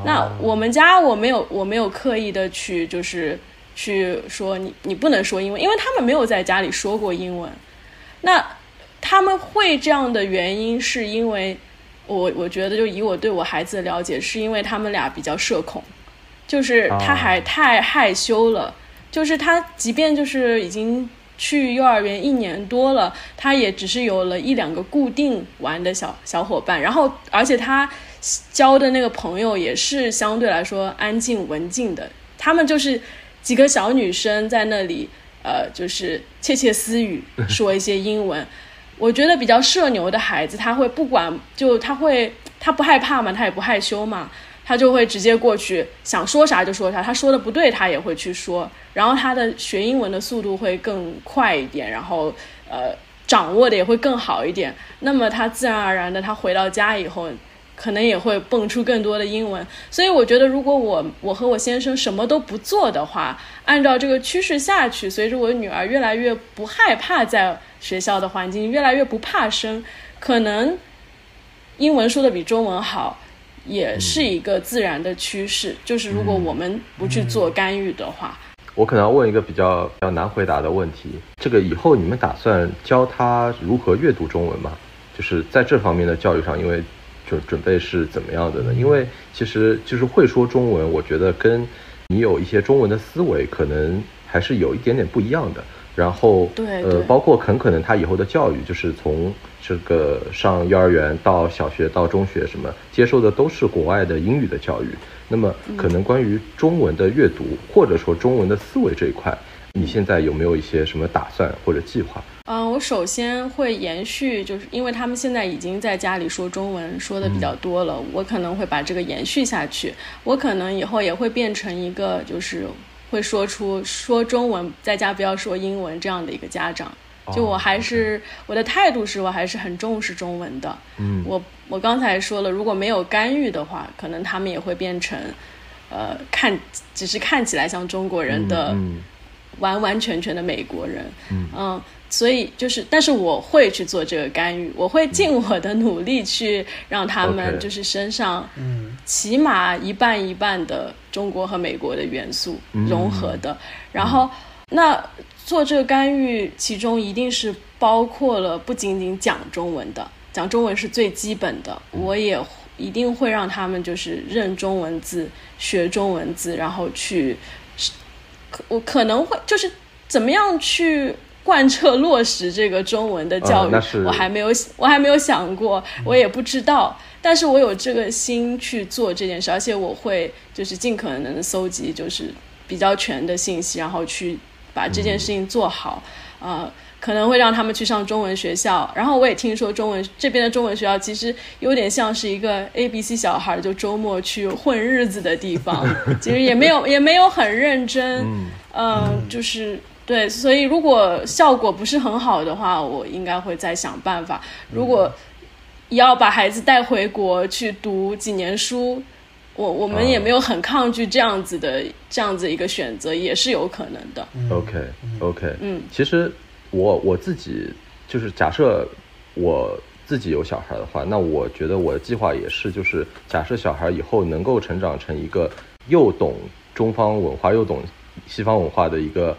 那我们家我没有我没有刻意的去就是去说你你不能说英文，因为他们没有在家里说过英文。那他们会这样的原因是因为。我我觉得，就以我对我孩子的了解，是因为他们俩比较社恐，就是他还太害羞了，就是他即便就是已经去幼儿园一年多了，他也只是有了一两个固定玩的小小伙伴，然后而且他交的那个朋友也是相对来说安静文静的，他们就是几个小女生在那里，呃，就是窃窃私语，说一些英文。我觉得比较社牛的孩子，他会不管，就他会，他不害怕嘛，他也不害羞嘛，他就会直接过去，想说啥就说啥，他说的不对，他也会去说，然后他的学英文的速度会更快一点，然后呃，掌握的也会更好一点，那么他自然而然的，他回到家以后。可能也会蹦出更多的英文，所以我觉得，如果我我和我先生什么都不做的话，按照这个趋势下去，随着我女儿越来越不害怕在学校的环境，越来越不怕生，可能英文说的比中文好，也是一个自然的趋势。就是如果我们不去做干预的话，我可能要问一个比较比较难回答的问题：这个以后你们打算教他如何阅读中文吗？就是在这方面的教育上，因为。就准备是怎么样的呢？因为其实就是会说中文，我觉得跟你有一些中文的思维，可能还是有一点点不一样的。然后对呃，包括很可能他以后的教育，就是从这个上幼儿园到小学到中学什么接受的都是国外的英语的教育。那么可能关于中文的阅读或者说中文的思维这一块，你现在有没有一些什么打算或者计划？嗯，我首先会延续，就是因为他们现在已经在家里说中文说的比较多了，我可能会把这个延续下去。我可能以后也会变成一个，就是会说出说中文，在家不要说英文这样的一个家长。就我还是我的态度是我还是很重视中文的。嗯，我我刚才说了，如果没有干预的话，可能他们也会变成，呃，看只是看起来像中国人的，完完全全的美国人。嗯。所以就是，但是我会去做这个干预，我会尽我的努力去让他们就是身上，嗯，起码一半一半的中国和美国的元素融合的。然后，那做这个干预，其中一定是包括了不仅仅讲中文的，讲中文是最基本的。我也一定会让他们就是认中文字、学中文字，然后去，可我可能会就是怎么样去。贯彻落实这个中文的教育，我还没有，我还没有想过，我也不知道。但是我有这个心去做这件事，而且我会就是尽可能的搜集就是比较全的信息，然后去把这件事情做好。啊，可能会让他们去上中文学校。然后我也听说中文这边的中文学校其实有点像是一个 A B C 小孩就周末去混日子的地方，其实也没有也没有很认真。嗯，就是。对，所以如果效果不是很好的话，我应该会再想办法。如果要把孩子带回国去读几年书，我我们也没有很抗拒这样子的这样子一个选择，也是有可能的。OK，OK，嗯，其实我我自己就是假设我自己有小孩的话，那我觉得我的计划也是，就是假设小孩以后能够成长成一个又懂中方文化又懂西方文化的一个。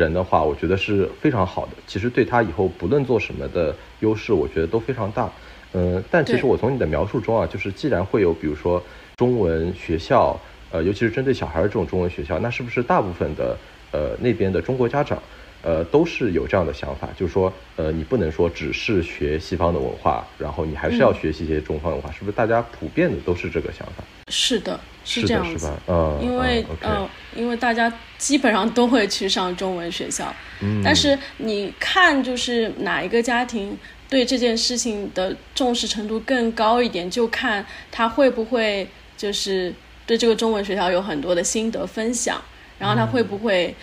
人的话，我觉得是非常好的。其实对他以后不论做什么的优势，我觉得都非常大。嗯，但其实我从你的描述中啊，就是既然会有比如说中文学校，呃，尤其是针对小孩儿这种中文学校，那是不是大部分的呃那边的中国家长？呃，都是有这样的想法，就是说，呃，你不能说只是学西方的文化，然后你还是要学习一些中方文化，是不是？大家普遍的都是这个想法。是的，是这样子。是吧？嗯，因为嗯，因为大家基本上都会去上中文学校。嗯。但是你看，就是哪一个家庭对这件事情的重视程度更高一点，就看他会不会就是对这个中文学校有很多的心得分享，然后他会不会。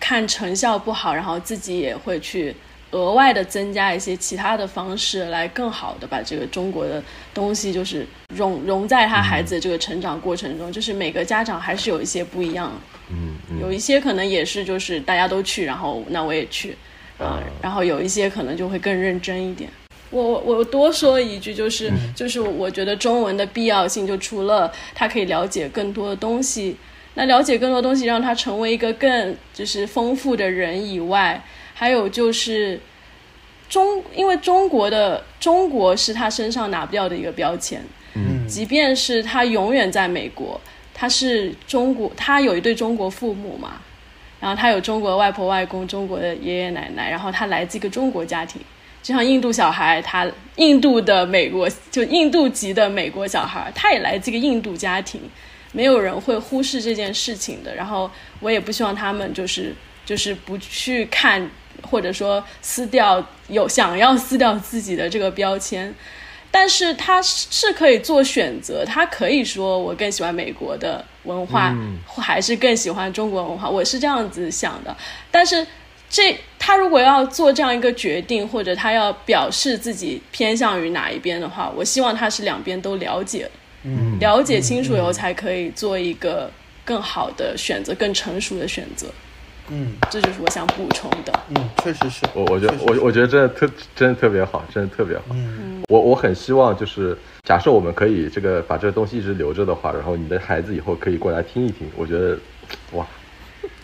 看成效不好，然后自己也会去额外的增加一些其他的方式，来更好的把这个中国的东西就是融融在他孩子的这个成长过程中。就是每个家长还是有一些不一样，嗯，有一些可能也是就是大家都去，然后那我也去啊，然后有一些可能就会更认真一点。我我多说一句，就是就是我觉得中文的必要性，就除了他可以了解更多的东西。那了解更多东西，让他成为一个更就是丰富的人以外，还有就是中，因为中国的中国是他身上拿不掉的一个标签。嗯，即便是他永远在美国，他是中国，他有一对中国父母嘛，然后他有中国外婆外公、中国的爷爷奶奶，然后他来自一个中国家庭，就像印度小孩，他印度的美国就印度籍的美国小孩，他也来自一个印度家庭。没有人会忽视这件事情的，然后我也不希望他们就是就是不去看，或者说撕掉有想要撕掉自己的这个标签，但是他是可以做选择，他可以说我更喜欢美国的文化，还是更喜欢中国文化，我是这样子想的。但是这他如果要做这样一个决定，或者他要表示自己偏向于哪一边的话，我希望他是两边都了解。嗯，了解清楚以后才可以做一个更好的选择，更成熟的选择。嗯，这就是我想补充的。嗯，确实是我，我觉得我我觉得真的特真的特别好，真的特别好。嗯，我我很希望就是假设我们可以这个把这个东西一直留着的话，然后你的孩子以后可以过来听一听。我觉得，哇，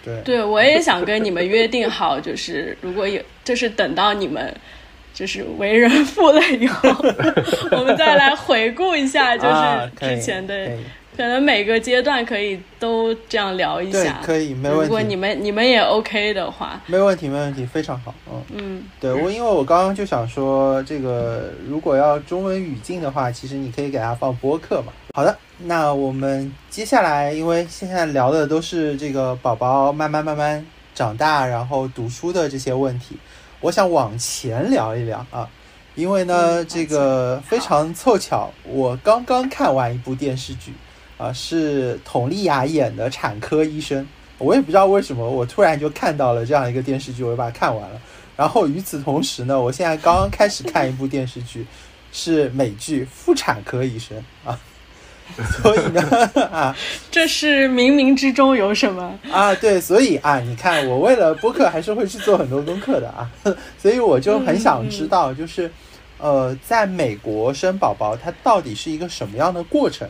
对，对我也想跟你们约定好，就是如果有，就是等到你们。就是为人父了以后，我们再来回顾一下，就是之前的可能每个阶段可以都这样聊一对下，，可以，没问题。如果你们你们也 OK 的话，没问题，没问题，非常好。嗯，嗯，对我，因为我刚刚就想说，这个如果要中文语境的话，其实你可以给它放播客嘛。好的，那我们接下来，因为现在聊的都是这个宝宝慢慢慢慢长大，然后读书的这些问题，我想往前聊一聊啊。因为呢，嗯这个非常凑巧，我刚刚看完一部电视剧，啊，是佟丽娅演的产科医生。我也不知道为什么，我突然就看到了这样一个电视剧，我就把它看完了。然后与此同时呢，我现在刚刚开始看一部电视剧，是美剧《妇产科医生》啊。所以呢，啊这是冥冥之中有什么？啊，对，所以啊，你看，我为了播客还是会去做很多功课的啊，所以我就很想知道，就是呃，在美国生宝宝，它到底是一个什么样的过程？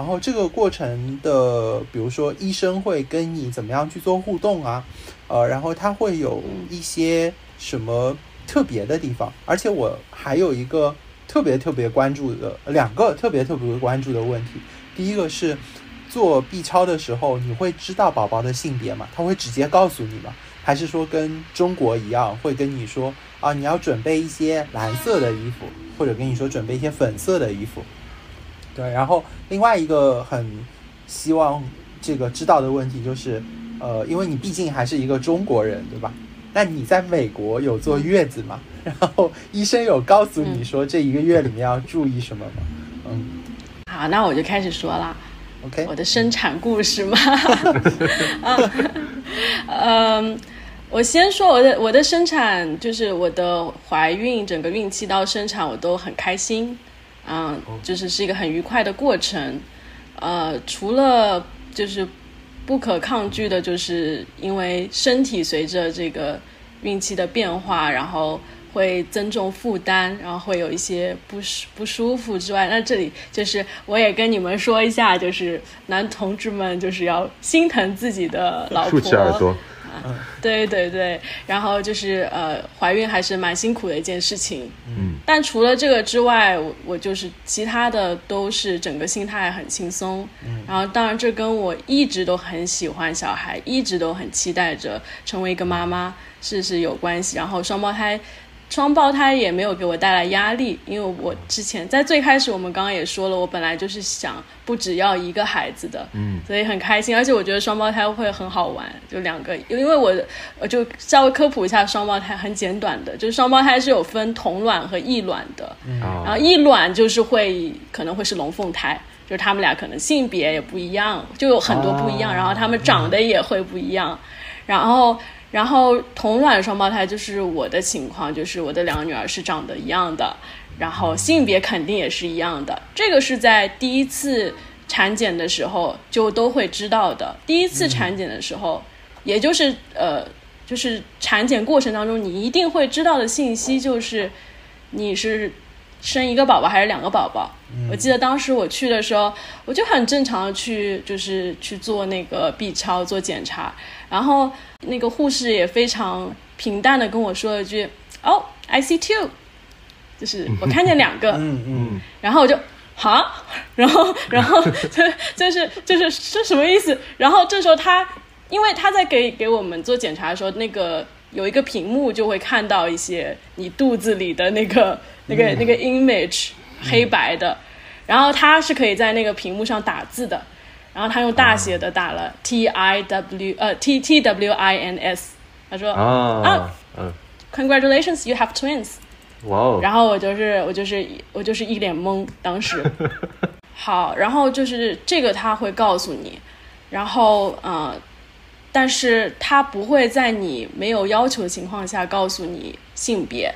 然后这个过程的，比如说医生会跟你怎么样去做互动啊，呃，然后他会有一些什么特别的地方，而且我还有一个特别特别关注的两个特别特别关注的问题，第一个是做 B 超的时候，你会知道宝宝的性别吗？他会直接告诉你吗？还是说跟中国一样，会跟你说啊，你要准备一些蓝色的衣服，或者跟你说准备一些粉色的衣服？对，然后另外一个很希望这个知道的问题就是，呃，因为你毕竟还是一个中国人，对吧？那你在美国有坐月子吗？然后医生有告诉你说这一个月里面要注意什么吗？嗯好，那我就开始说啦。，OK，我的生产故事嘛，啊，嗯，我先说我的我的生产，就是我的怀孕，整个孕期到生产我都很开心，嗯，就是是一个很愉快的过程，呃，除了就是不可抗拒的，就是因为身体随着这个孕期的变化，然后。会增重负担，然后会有一些不舒不舒服之外，那这里就是我也跟你们说一下，就是男同志们就是要心疼自己的老婆，竖起耳朵，对对对，然后就是呃，怀孕还是蛮辛苦的一件事情。嗯，但除了这个之外，我我就是其他的都是整个心态很轻松。嗯，然后当然这跟我一直都很喜欢小孩，一直都很期待着成为一个妈妈是是有关系。然后双胞胎。双胞胎也没有给我带来压力，因为我之前在最开始我们刚刚也说了，我本来就是想不只要一个孩子的，嗯，所以很开心，而且我觉得双胞胎会很好玩，就两个，因为我我就稍微科普一下双胞胎，很简短的，就是双胞胎是有分同卵和异卵的，啊然后异卵就是会可能会是龙凤胎，就是他们俩可能性别也不一样，就有很多不一样，哦。然后他们长得也会不一样，然后。然后同卵双胞胎就是我的情况，就是我的两个女儿是长得一样的，然后性别肯定也是一样的。这个是在第一次产检的时候就都会知道的。第一次产检的时候，也就是呃，就是产检过程当中你一定会知道的信息就是你是生一个宝宝还是两个宝宝。我记得当时我去的时候，我就很正常的去就是去做那个 B 超做检查，然后那个护士也非常平淡的跟我说了一句：“哦，I see two。”就是我看见两个，嗯嗯然后我就哈，然后然 后就就是就是这什么意思？然后这时候他，因为他在给给我们做检查的时候，那个有一个屏幕就会看到一些你肚子里的那个那个、那个 image 黑白的，然后他是可以在那个屏幕上打字的，然后他用大写的打了 T I W 呃 T T W I N S，他说啊，嗯，Congratulations, you have twins。哇哦，然后我就是我就是我就是一脸懵，当时。好，然后就是这个他会告诉你，然后呃，但是他不会在你没有要求的情况下告诉你性别。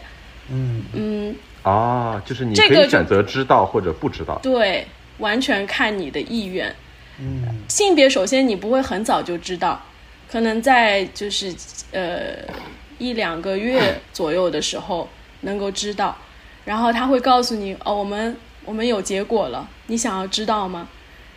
嗯。嗯，啊，就是你这个就可以选择知道或者不知道，对，完全看你的意愿。嗯性别首先你不会很早就知道，可能在就是呃一两个月 左右的时候能够知道，然后他会告诉你哦，我们我们有结果了，你想要知道吗？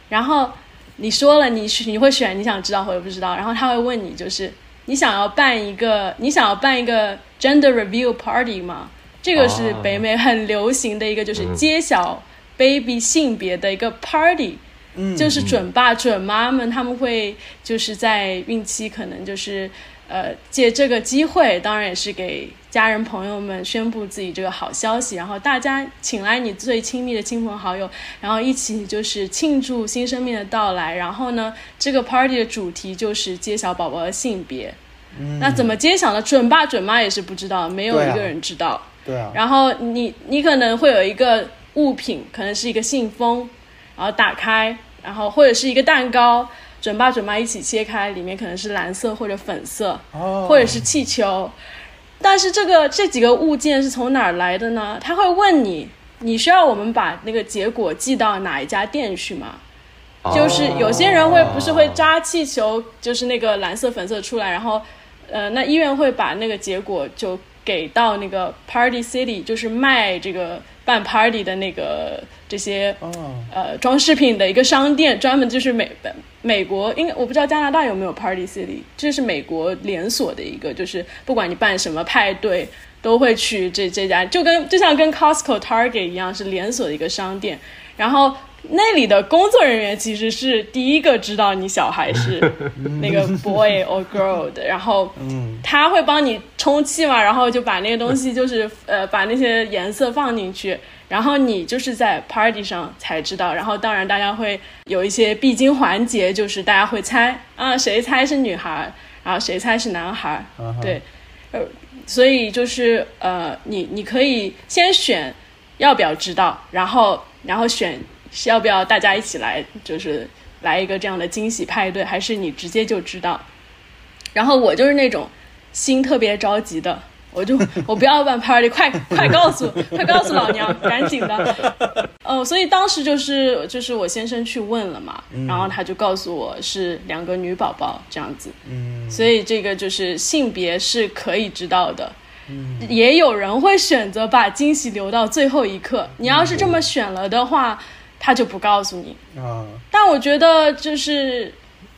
然后你说了你你会选你想知道或者不知道，然后他会问你就是你想要办一个你想要办一个 gender review party 吗？这个是哦北美很流行的一个就是揭晓 baby 性别的一个 party。嗯就是准爸准妈们他们会就是在孕期可能就是呃借这个机会，当然也是给家人朋友们宣布自己这个好消息，然后大家请来你最亲密的亲朋好友，然后一起就是庆祝新生命的到来。然后呢，这个 party 的主题就是揭晓宝宝的性别。嗯那怎么揭晓呢？准爸准妈也是不知道，没有一个人知道。对啊，然后你你可能会有一个物品，可能是一个信封，然后打开，然后或者是一个蛋糕，准爸准妈一起切开，里面可能是蓝色或者粉色，哦，或者是气球。但是这个这几个物件是从哪儿来的呢？他会问你，你需要我们把那个结果寄到哪一家店去吗？就是有些人会不是会扎气球，就是那个蓝色粉色出来，然后呃，那医院会把那个结果就给到那个 Party City，就是卖这个办 party 的那个这些哦，呃装饰品的一个商店，专门就是美美国，应该我不知道加拿大有没有 Party City，这是美国连锁的一个，就是不管你办什么派对，都会去这这家，就跟就像跟 Costco、Target 一样，是连锁的一个商店。然后那里的工作人员其实是第一个知道你小孩是 那个 boy or girl 的，然后嗯。他会帮你充气嘛，然后就把那个东西就是呃把那些颜色放进去，然后你就是在 party 上才知道，然后当然大家会有一些必经环节，就是大家会猜啊谁猜是女孩，然后谁猜是男孩，对，呃，所以就是呃你你可以先选要不要知道，然后然后选是要不要大家一起来，就是来一个这样的惊喜派对，还是你直接就知道。然后我就是那种心特别着急的，我就 我不要办 party，快快告诉快告诉老 娘，赶紧的。哦，所以当时就是就是我先生去问了嘛，然后他就告诉我是两个女宝宝这样子，嗯所以这个就是性别是可以知道的。也有人会选择把惊喜留到最后一刻。你要是这么选了的话，他就不告诉你。啊，但我觉得就是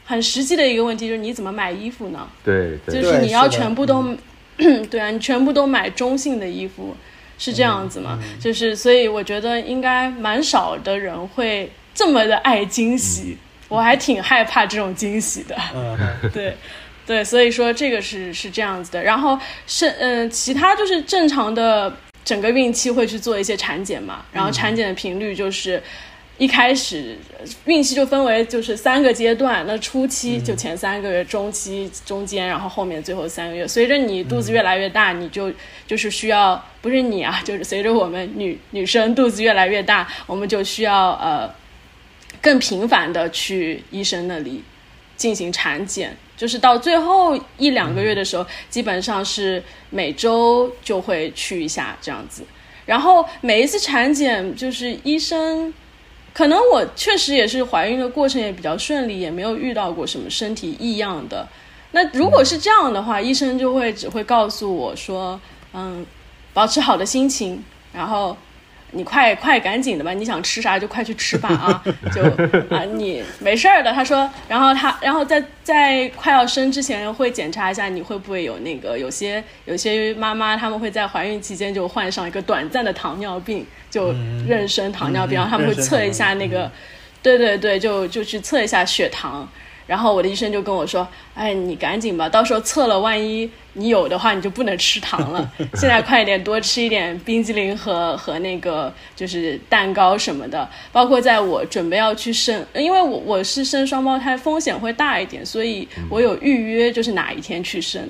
很实际的一个问题，就是你怎么买衣服呢？对对就是你要全部都，对啊，你全部都买中性的衣服，是这样子吗？就是所以我觉得应该蛮少的人会这么的爱惊喜，我还挺害怕这种惊喜的。嗯 对，对，所以说这个是是这样子的。然后是嗯、呃其他就是正常的整个孕期会去做一些产检嘛，然后产检的频率就是。一开始孕期就分为就是三个阶段，那初期就前三个月，中期中间，然后后面最后三个月。随着你肚子越来越大，你就就是需要不是你啊，就是随着我们女女生肚子越来越大，我们就需要呃更频繁的去医生那里进行产检，就是到最后一两个月的时候，基本上是每周就会去一下这样子。然后每一次产检，就是医生，可能我确实也是怀孕的过程也比较顺利，也没有遇到过什么身体异样的。那如果是这样的话，医生就会只会告诉我说，嗯，保持好的心情，然后你快快赶紧的吧，你想吃啥就快去吃吧啊，就啊你没事儿的。他说，然后他然后在在快要生之前会检查一下你会不会有那个有些有些妈妈她们会在怀孕期间就患上一个短暂的糖尿病，就妊娠糖尿病，然后他们会测一下那个，对对对，就就去测一下血糖。然后我的医生就跟我说：“哎，你赶紧吧，到时候测了，万一你有的话，你就不能吃糖了。现在快一点，多吃一点冰激凌和和那个就是蛋糕什么的。包括在我准备要去生，因为我我是生双胞胎，风险会大一点，所以我有预约，就是哪一天去生。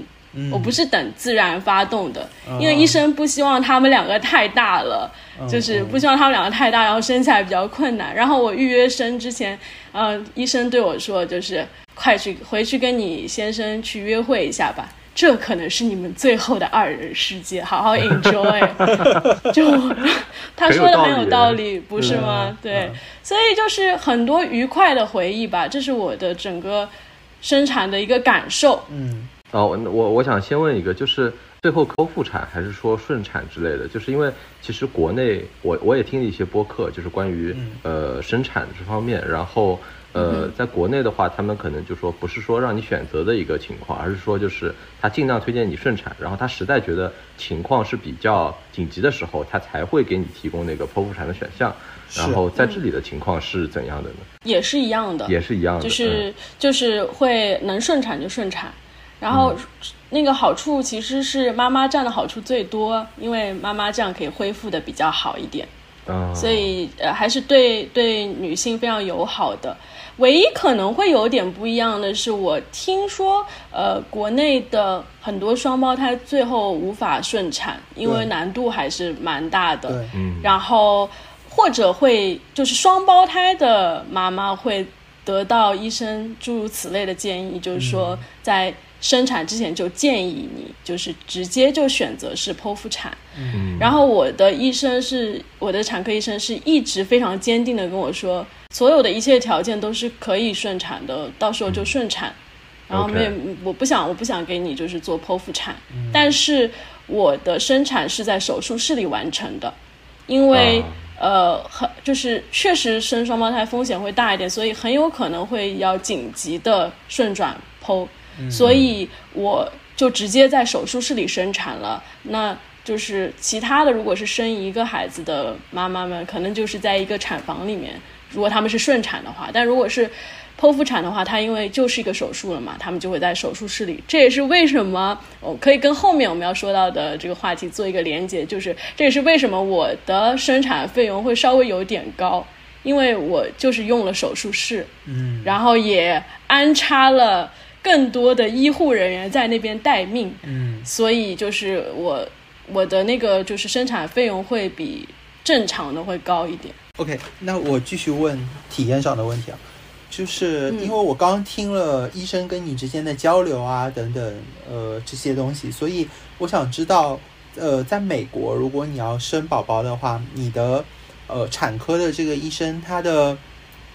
我不是等自然发动的，因为医生不希望他们两个太大了，就是不希望他们两个太大，然后生起来比较困难。然后我预约生之前，呃，医生对我说，就是快去回去跟你先生去约会一下吧，这可能是你们最后的二人世界，好好 enjoy。就 他说的很有道理，不是吗？对，所以就是很多愉快的回忆吧，这是我的整个生产的一个感受。嗯哦，我我我想先问一个，就是最后剖腹产还是说顺产之类的？就是因为其实国内我我也听了一些播客，就是关于、呃生产这方面，然后呃，在国内的话，他们可能就说不是说让你选择的一个情况，而是说就是他尽量推荐你顺产，然后他实在觉得情况是比较紧急的时候，他才会给你提供那个剖腹产的选项。然后在这里的情况是怎样的呢？也是一样的，也是一样的，就是就是会能顺产就顺产，然后那个好处其实是妈妈占的好处最多，因为妈妈这样可以恢复的比较好一点，所以呃还是对对女性非常友好的。唯一可能会有点不一样的是，我听说呃国内的很多双胞胎最后无法顺产，因为难度还是蛮大的，嗯，然后。或者会就是双胞胎的妈妈会得到医生诸如此类的建议，就是说在生产之前就建议你就是直接就选择是剖腹产。嗯，然后我的医生是我的产科医生是一直非常坚定的跟我说，所有的一切条件都是可以顺产的，到时候就顺产。然后没有我不想我不想给你就是做剖腹产，但是我的生产是在手术室里完成的，因为。呃，很就是确实生双胞胎风险会大一点，所以很有可能会要紧急的顺转剖，所以我就直接在手术室里生产了。那就是其他的，如果是生一个孩子的妈妈们，可能就是在一个产房里面，如果他们是顺产的话，但如果是。剖腹产的话，它因为就是一个手术了嘛，他们就会在手术室里。这也是为什么我可以跟后面我们要说到的这个话题做一个连接，就是这也是为什么我的生产费用会稍微有点高，因为我就是用了手术室，嗯，然后也安插了更多的医护人员在那边待命，嗯，所以就是我我的那个就是生产费用会比正常的会高一点。OK，那我继续问体验上的问题啊。就是因为我刚听了医生跟你之间的交流啊，等等，呃，这些东西，所以我想知道，呃，在美国，如果你要生宝宝的话，你的呃产科的这个医生，他的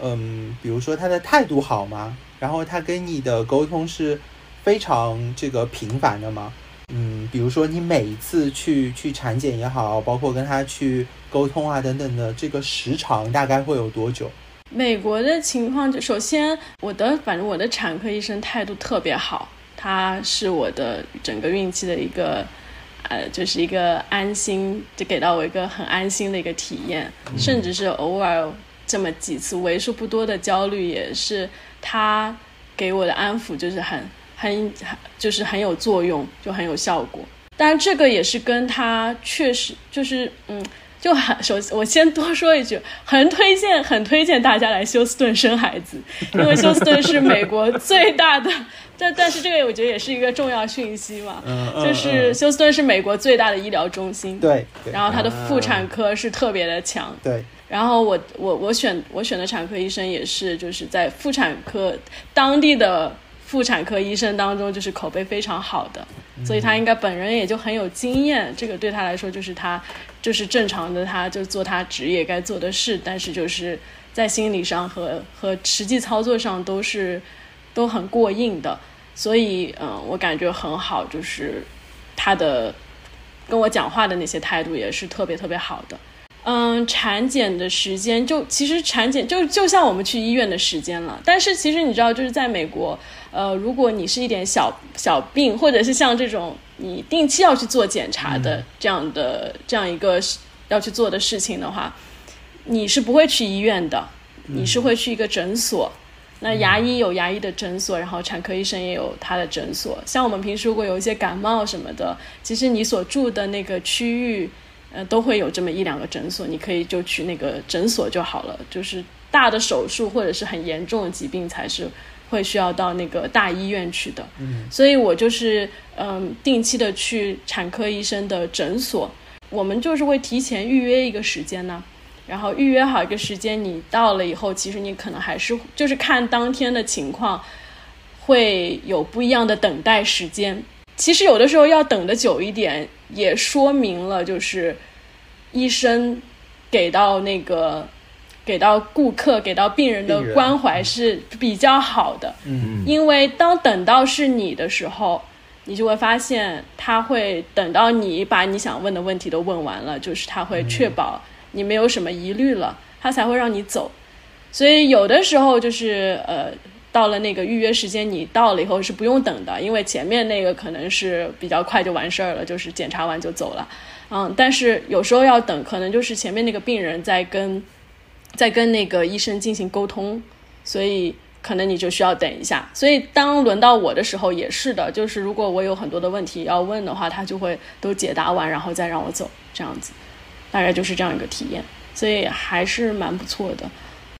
嗯，比如说他的态度好吗？然后他跟你的沟通是非常这个频繁的吗？嗯，比如说你每一次去去产检也好，包括跟他去沟通啊等等的，这个时长大概会有多久？美国的情况就，首先我的反正我的产科医生态度特别好，他是我的整个孕期的一个，呃，就是一个安心，就给到我一个很安心的一个体验，甚至是偶尔这么几次为数不多的焦虑，也是他给我的安抚，就是很很就是很有作用，就很有效果。当然这个也是跟他确实就是嗯。就很首先，我先多说一句，很推荐，很推荐大家来休斯顿生孩子，因为休斯顿是美国最大的，但但是这个我觉得也是一个重要讯息嘛，就是休斯顿是美国最大的医疗中心，对，然后它的妇产科是特别的强，对，然后我我我选我选的产科医生也是就是在妇产科当地的。妇产科医生当中，就是口碑非常好的，所以他应该本人也就很有经验。这个对他来说，就是他就是正常的，他就做他职业该做的事。但是就是在心理上和和实际操作上都是都很过硬的。所以，嗯，我感觉很好，就是他的跟我讲话的那些态度也是特别特别好的。嗯，产检的时间就其实产检就就像我们去医院的时间了。但是其实你知道，就是在美国。呃，如果你是一点小小病，或者是像这种你定期要去做检查的这样的这样一个要去做的事情的话，你是不会去医院的，你是会去一个诊所。那牙医有牙医的诊所，然后产科医生也有他的诊所。像我们平时如果有一些感冒什么的，其实你所住的那个区域，呃，都会有这么一两个诊所，你可以就去那个诊所就好了。就是大的手术或者是很严重的疾病才是。会需要到那个大医院去的，嗯，所以我就是嗯定期的去产科医生的诊所，我们就是会提前预约一个时间呢，然后预约好一个时间，你到了以后，其实你可能还是就是看当天的情况，会有不一样的等待时间。其实有的时候要等的久一点，也说明了就是医生给到那个。给到顾客、给到病人的关怀是比较好的，嗯，因为当等到是你的时候，你就会发现他会等到你把你想问的问题都问完了，就是他会确保你没有什么疑虑了，他才会让你走。所以有的时候就是呃，到了那个预约时间，你到了以后是不用等的，因为前面那个可能是比较快就完事儿了，就是检查完就走了。嗯，但是有时候要等，可能就是前面那个病人在跟 在跟那个医生进行沟通，所以可能你就需要等一下。所以当轮到我的时候也是的，就是如果我有很多的问题要问的话，他就会都解答完，然后再让我走，这样子，大概就是这样一个体验。所以还是蛮不错的。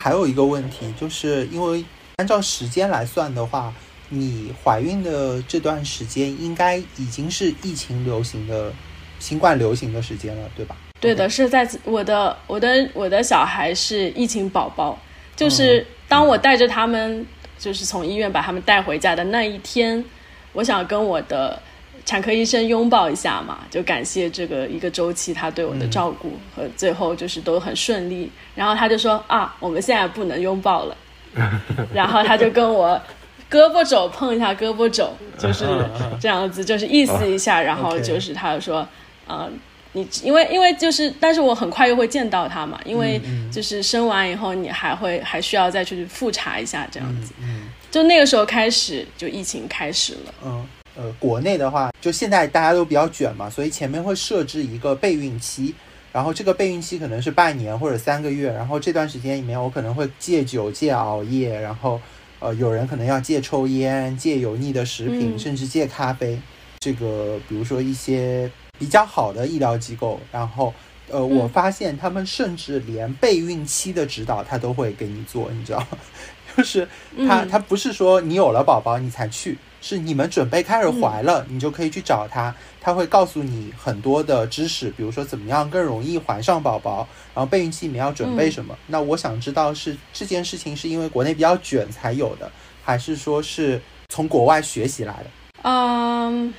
还有一个问题，就是因为按照时间来算的话，你怀孕的这段时间应该已经是疫情流行的。新冠流行的时间了，对吧？对的，是在我的我的我的小孩是疫情宝宝，就是当我带着他们，就是从医院把他们带回家的那一天，我想跟我的产科医生拥抱一下嘛，就感谢这个一个周期他对我的照顾和最后就是都很顺利。然后他就说啊，我们现在不能拥抱了，然后他就跟我胳膊肘碰一下胳膊肘，就是这样子，就是意思一下，然后就是他说。呃，你因为因为就是，但是我很快又会见到他嘛，因为就是生完以后，你还会还需要再去复查一下这样子。嗯，就那个时候开始，就疫情开始了。嗯，呃，国内的话，就现在大家都比较卷嘛，所以前面会设置一个备孕期，然后这个备孕期可能是半年或者三个月，然后这段时间里面，我可能会戒酒、戒熬夜，然后呃，有人可能要戒抽烟、戒油腻的食品，甚至戒咖啡。这个比如说一些。比较好的医疗机构，然后，呃，我发现他们甚至连备孕期的指导他都会给你做，你知道，就是他他不是说你有了宝宝你才去，是你们准备开始怀了，你就可以去找他，他会告诉你很多的知识，比如说怎么样更容易怀上宝宝，然后备孕期里面要准备什么。那我想知道是这件事情是因为国内比较卷才有的，还是说是从国外学习来的？嗯。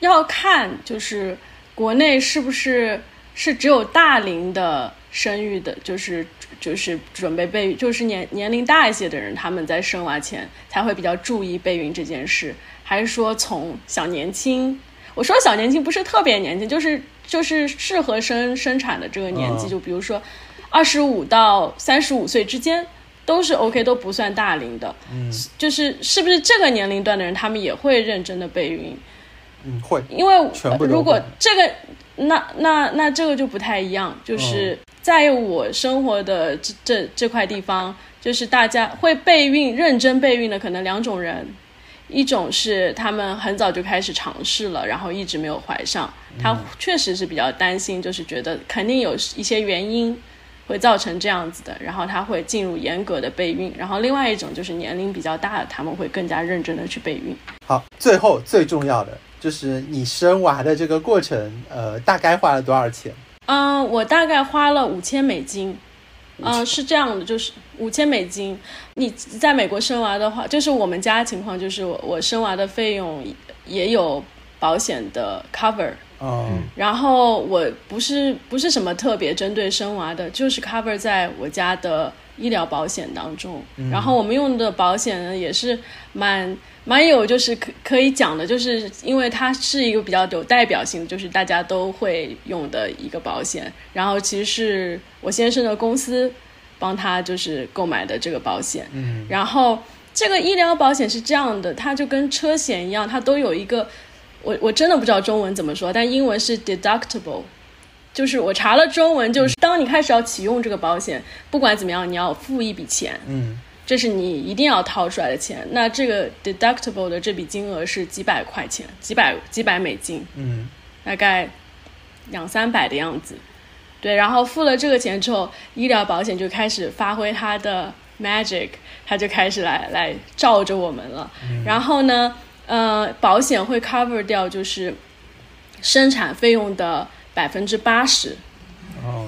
要看就是国内是不是是只有大龄的生育的，就是就是准备备孕，就是年年龄大一些的人，他们在生娃前才会比较注意备孕这件事，还是说从小年轻？我说小年轻不是特别年轻，就是就是适合生生产的这个年纪，就比如说二十五到三十五岁之间都是 OK，都不算大龄的。嗯，就是是不是这个年龄段的人，他们也会认真的备孕？嗯，会，因为如果这个，那那那这个就不太一样，就是在我生活的这这这块地方，就是大家会备孕、认真备孕的可能两种人，一种是他们很早就开始尝试了，然后一直没有怀上，他确实是比较担心，就是觉得肯定有一些原因会造成这样子的，然后他会进入严格的备孕，然后另外一种就是年龄比较大的，他们会更加认真的去备孕。好，最后最重要的。就是你生娃的这个过程，呃，大概花了多少钱？嗯，我大概花了五千美金。嗯，是这样的，就是五千美金。你在美国生娃的话，就是我们家情况，就是我我生娃的费用也有保险的 cover。嗯。然后我不是不是什么特别针对生娃的，就是 cover 在我家的医疗保险当中。然后我们用的保险呢，也是蛮。蛮有就是可可以讲的，就是因为它是一个比较有代表性，就是大家都会用的一个保险。然后其实是我先生的公司帮他就是购买的这个保险。嗯。然后这个医疗保险是这样的，它就跟车险一样，它都有一个我我真的不知道中文怎么说，但英文是 deductible，就是我查了中文，就是当你开始要启用这个保险，不管怎么样，你要付一笔钱。嗯。这是你一定要掏出来的钱。那这个 deductible 的这笔金额是几百块钱，几百几百美金，嗯，大概两三百的样子。对，然后付了这个钱之后，医疗保险就开始发挥它的 magic，它就开始来来罩着我们了。然后呢，呃，保险会 cover 掉就是生产费用的百分之八十，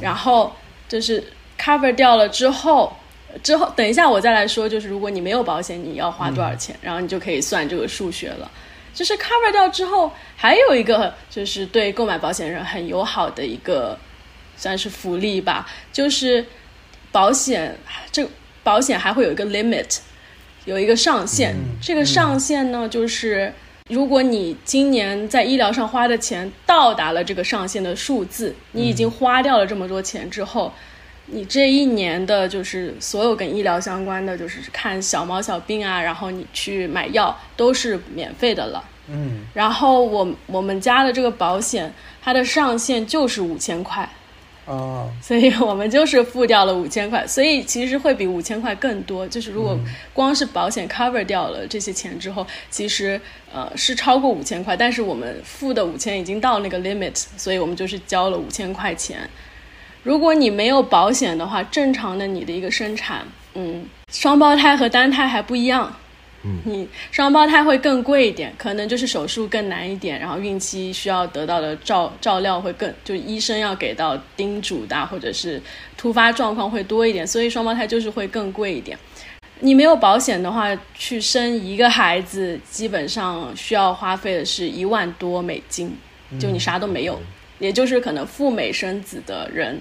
然后就是 cover 掉了之后。之后，等一下我再来说，就是如果你没有保险，你要花多少钱，然后你就可以算这个数学了。就是 cover 掉之后，还有一个就是对购买保险人很友好的一个算是福利吧，就是保险这保险还会有一个 limit，有一个上限。这个上限呢，就是如果你今年在医疗上花的钱到达了这个上限的数字，你已经花掉了这么多钱之后。你这一年的就是所有跟医疗相关的，就是看小毛小病啊，然后你去买药都是免费的了。嗯，然后我我们家的这个保险，它的上限就是五千块，哦，所以我们就是付掉了五千块，所以其实会比五千块更多。就是如果光是保险 cover 掉了这些钱之后，其实呃是超过五千块，但是我们付的五千已经到那个 limit，所以我们就是交了五千块钱。如果你没有保险的话，正常的你的一个生产，嗯，双胞胎和单胎还不一样。嗯，你双胞胎会更贵一点，可能就是手术更难一点，然后孕期需要得到的照照料会更，就医生要给到叮嘱的，或者是突发状况会多一点，所以双胞胎就是会更贵一点。你没有保险的话，去生一个孩子，基本上需要花费的是一万多美金，就你啥都没有，也就是可能赴美生子的人，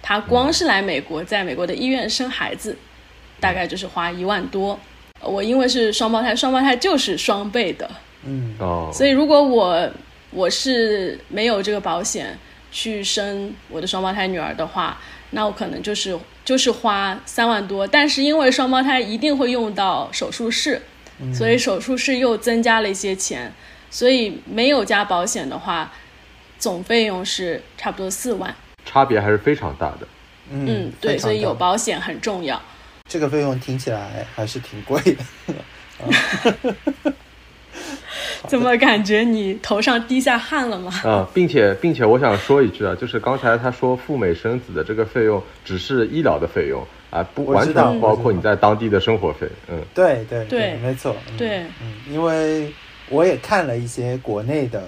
他光是来美国，在美国的医院生孩子，大概就是花一万多。我因为是双胞胎，双胞胎就是双倍的，嗯，哦，所以如果我我是没有这个保险去生我的双胞胎女儿的话，那我可能就是就是花三万多，但是因为双胞胎一定会用到手术室，所以手术室又增加了一些钱，所以没有加保险的话，总费用是差不多四万。差别还是非常大的。嗯嗯，对，所以有保险很重要。这个费用听起来还是挺贵 的。怎么感觉你头上滴下汗了吗？啊，并且并且我想说一句啊，就是刚才他说赴美生子的这个费用只是医疗的费用啊，不完全包括你在当地的生活费。嗯对对对没错。嗯对，嗯，因为我也看了一些国内的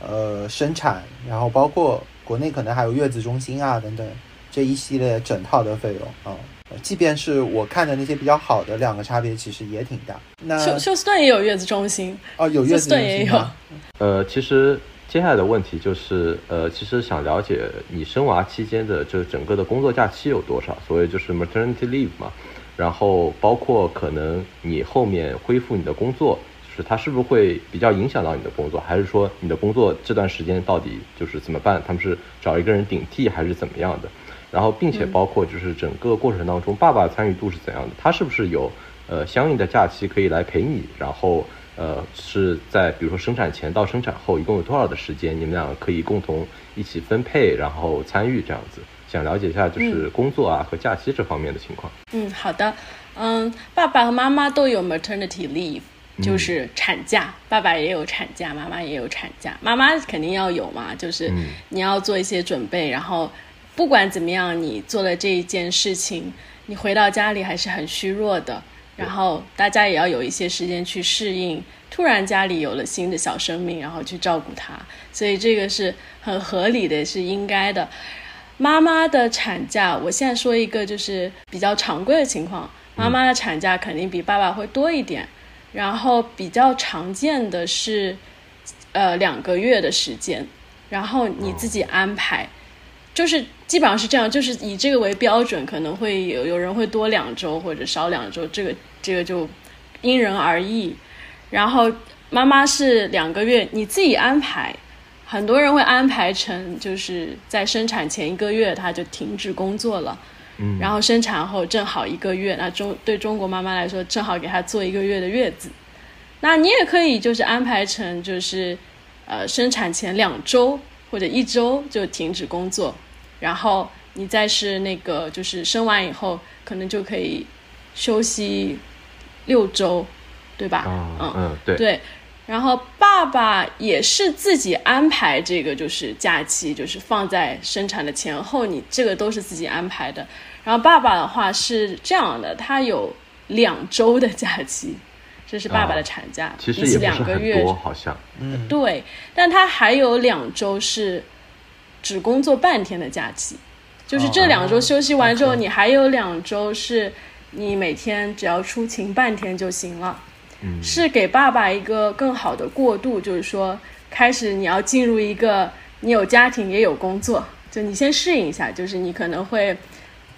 呃生产，然后包括国内可能还有月子中心啊等等这一系列整套的费用啊。呃即便是我看的那些比较好的，两个差别其实也挺大。那休休斯顿也有月子中心，哦，有月子中心也有？呃，其实接下来的问题就是，呃，其实想了解你生娃期间的这整个的工作假期有多少，所谓就是 maternity leave 嘛，然后包括可能你后面恢复你的工作，就是它是不是会比较影响到你的工作，还是说你的工作这段时间到底就是怎么办？他们是找一个人顶替还是怎么样的？然后，并且包括就是整个过程当中，爸爸参与度是怎样的？他是不是有呃相应的假期可以来陪你？然后呃是在比如说生产前到生产后一共有多少的时间？你们两个可以共同一起分配，然后参与这样子。想了解一下就是工作啊和假期这方面的情况。嗯，好的，嗯，爸爸和妈妈都有 maternity leave，就是产假，爸爸也有产假，妈妈也有产假，妈妈肯定要有嘛，就是嗯你要做一些准备，然后不管怎么样，你做了这一件事情，你回到家里还是很虚弱的，然后大家也要有一些时间去适应。突然家里有了新的小生命，然后去照顾他，所以这个是很合理的，是应该的。妈妈的产假，我现在说一个就是比较常规的情况，妈妈的产假肯定比爸爸会多一点，然后比较常见的是，呃两个月的时间，然后你自己安排，就是基本上是这样，就是以这个为标准，可能会有有人会多两周或者少两周，这个这个就因人而异。然后妈妈是两个月，你自己安排。很多人会安排成就是在生产前一个月他就停止工作了，嗯，然后生产后正好一个月，那中对中国妈妈来说正好给她做一个月的月子。那你也可以就是安排成就是呃生产前两周或者一周就停止工作，然后你再是那个就是生完以后可能就可以休息六周，对吧？啊嗯嗯对对，然后爸爸也是自己安排这个，就是假期，就是放在生产的前后，你这个都是自己安排的。然后爸爸的话是这样的，他有两周的假期，这是爸爸的产假，其实也不是很两个月多，好像。嗯，对，但他还有两周是只工作半天的假期，就是这两周休息完之后，哦你还有两周是你每天只要出勤半天就行了。嗯是给爸爸一个更好的过渡，就是说，开始你要进入一个你有家庭也有工作，就你先适应一下，就是你可能会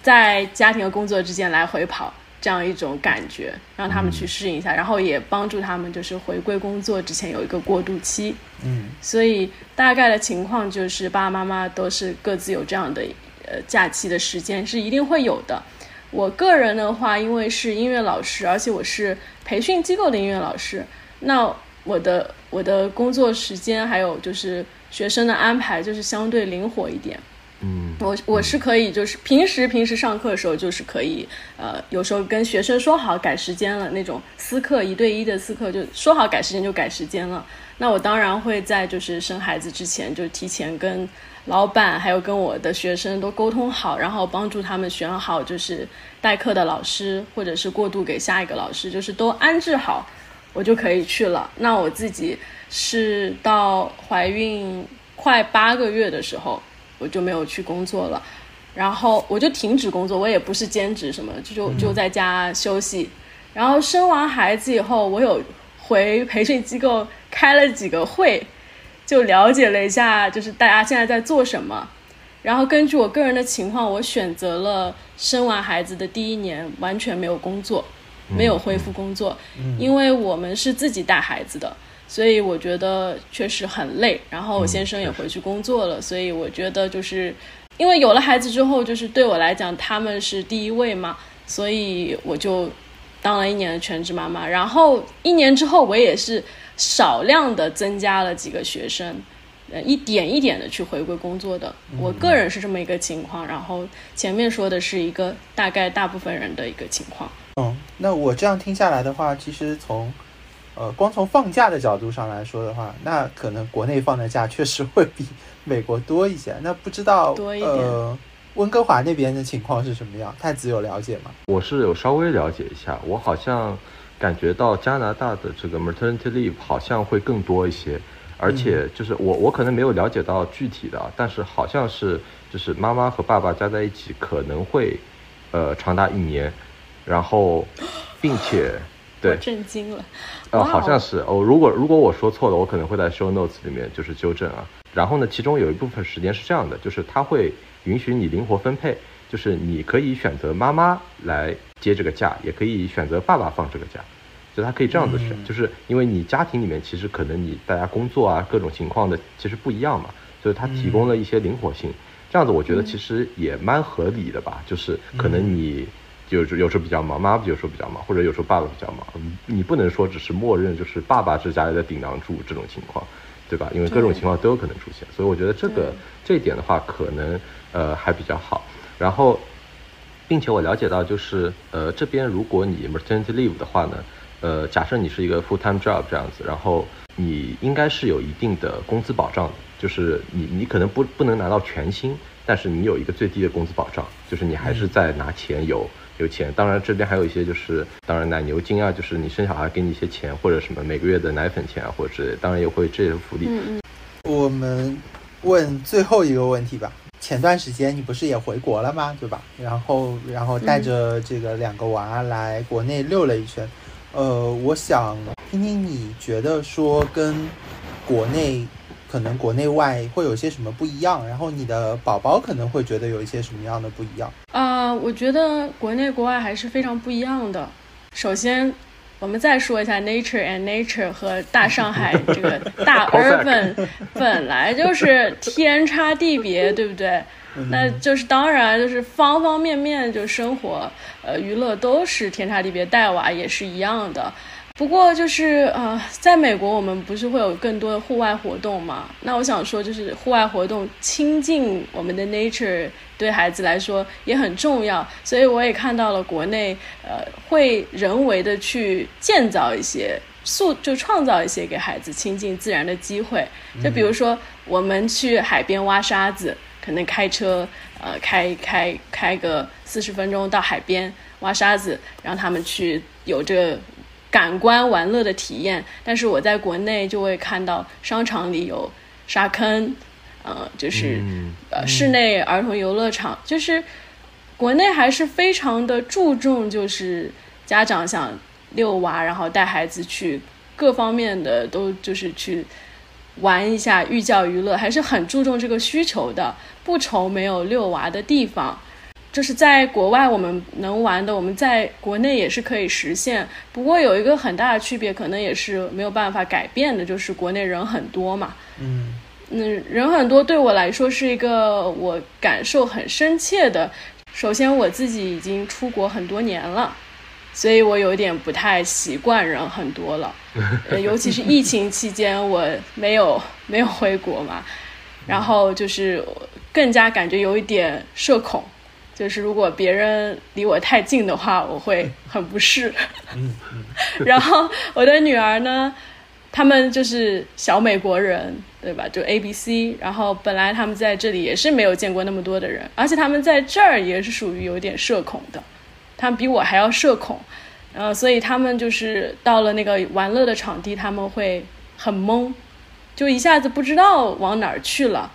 在家庭和工作之间来回跑这样一种感觉，让他们去适应一下，然后也帮助他们就是回归工作之前有一个过渡期。嗯所以大概的情况就是爸爸妈妈都是各自有这样的呃假期的时间是一定会有的。我个人的话，因为是音乐老师，而且我是培训机构的音乐老师，那我的我的工作时间还有就是学生的安排就是相对灵活一点。我我是可以，就是平时平时上课的时候，就是可以，呃，有时候跟学生说好改时间了，那种私课一对一的私课，就说好改时间就改时间了。那我当然会在就是生孩子之前，就提前跟老板还有跟我的学生都沟通好，然后帮助他们选好就是代课的老师，或者是过渡给下一个老师，就是都安置好，我就可以去了。那我自己是到怀孕快八个月的时候。我就没有去工作了，然后我就停止工作，我也不是兼职什么，就就就在家休息。然后生完孩子以后，我有回培训机构开了几个会，就了解了一下，就是大家现在在做什么。然后根据我个人的情况，我选择了生完孩子的第一年完全没有工作，没有恢复工作，因为我们是自己带孩子的。所以我觉得确实很累，然后我先生也回去工作了，所以我觉得就是因为有了孩子之后，就是对我来讲他们是第一位嘛，所以我就当了一年的全职妈妈。然后一年之后，我也是少量的增加了几个学生，呃，一点一点的去回归工作的。我个人是这么一个情况，然后前面说的是一个大概大部分人的一个情况。嗯，那我这样听下来的话，其实从。呃，光从放假的角度上来说的话，那可能国内放的假确实会比 美国多一些。那不知道呃，温哥华那边的情况是什么样？太子有了解吗？我是有稍微了解一下，我好像感觉到加拿大的这个 maternity leave 好像会更多一些，而且就是我我可能没有了解到具体的，但是好像是就是妈妈和爸爸加在一起可能会呃长达一年，然后并且。对，震惊了，呃，好像是。哦。如果如果我说错了，我可能会在 show notes 里面就是纠正啊。然后呢，其中有一部分时间是这样的，就是他会允许你灵活分配，就是你可以选择妈妈来接这个假，也可以选择爸爸放这个假，就他可以这样子选，就是因为你家庭里面其实可能你大家工作啊各种情况的其实不一样嘛，所以他提供了一些灵活性，这样子我觉得其实也蛮合理的吧，就是可能你。就是有时候比较忙，妈妈有时候比较忙，或者有时候爸爸比较忙，你不能说只是默认就是爸爸是家里的顶梁柱这种情况，对吧？因为各种情况都有可能出现，所以我觉得这个这一点的话，可能呃还比较好。然后，并且我了解到就是呃这边如果你 maternity leave 的话呢，呃假设你是一个 full time job 这样子，然后你应该是有一定的工资保障的，就是你你可能不不能拿到全薪，但是你有一个最低的工资保障，就是你还是在拿钱有。有钱，当然这边还有一些就是，当然奶牛金啊，就是你生小孩给你一些钱，或者什么每个月的奶粉钱啊，或者之类，当然也会这些福利。嗯嗯。我们问最后一个问题吧。前段时间你不是也回国了吗？对吧？然后然后带着这个两个娃来国内溜了一圈。呃，我想听听你觉得说跟国内。可能国内外会有些什么不一样，然后你的宝宝可能会觉得有一些什么样的不一样啊？我觉得国内国外还是非常不一样的。首先，我们再说一下 Nature and Nature 和大上海这个大 urban 本来就是天差地别，对不对？那就是当然就是方方面面，就生活呃娱乐都是天差地别，带娃也是一样的。不过就是呃，在美国我们不是会有更多的户外活动嘛？那我想说，就是户外活动亲近我们的 nature，对孩子来说也很重要。所以我也看到了国内呃，会人为的去建造一些塑，就创造一些给孩子亲近自然的机会。就比如说我们去海边挖沙子，可能开车呃开开开个四十分钟到海边挖沙子，让他们去有这。感官玩乐的体验，但是我在国内就会看到商场里有沙坑，呃，就是呃室内儿童游乐场，就是国内还是非常的注重，就是家长想遛娃，然后带孩子去各方面的都就是去玩一下寓教于乐，还是很注重这个需求的，不愁没有遛娃的地方。就是在国外我们能玩的，我们在国内也是可以实现。不过有一个很大的区别，可能也是没有办法改变的，就是国内人很多嘛。嗯。嗯，人很多对我来说是一个我感受很深切的。首先，我自己已经出国很多年了，所以我有点不太习惯人很多了。呃，尤其是疫情期间，我没有没有回国嘛，然后就是更加感觉有一点社恐，就是如果别人离我太近的话，我会很不适。然后我的女儿呢？他们就是小美国人，对吧？就 A B C，然后本来他们在这里也是没有见过那么多的人，而且他们在这儿也是属于有点社恐的，他们比我还要社恐，然后所以他们就是到了那个玩乐的场地，他们会很懵，就一下子不知道往哪儿去了。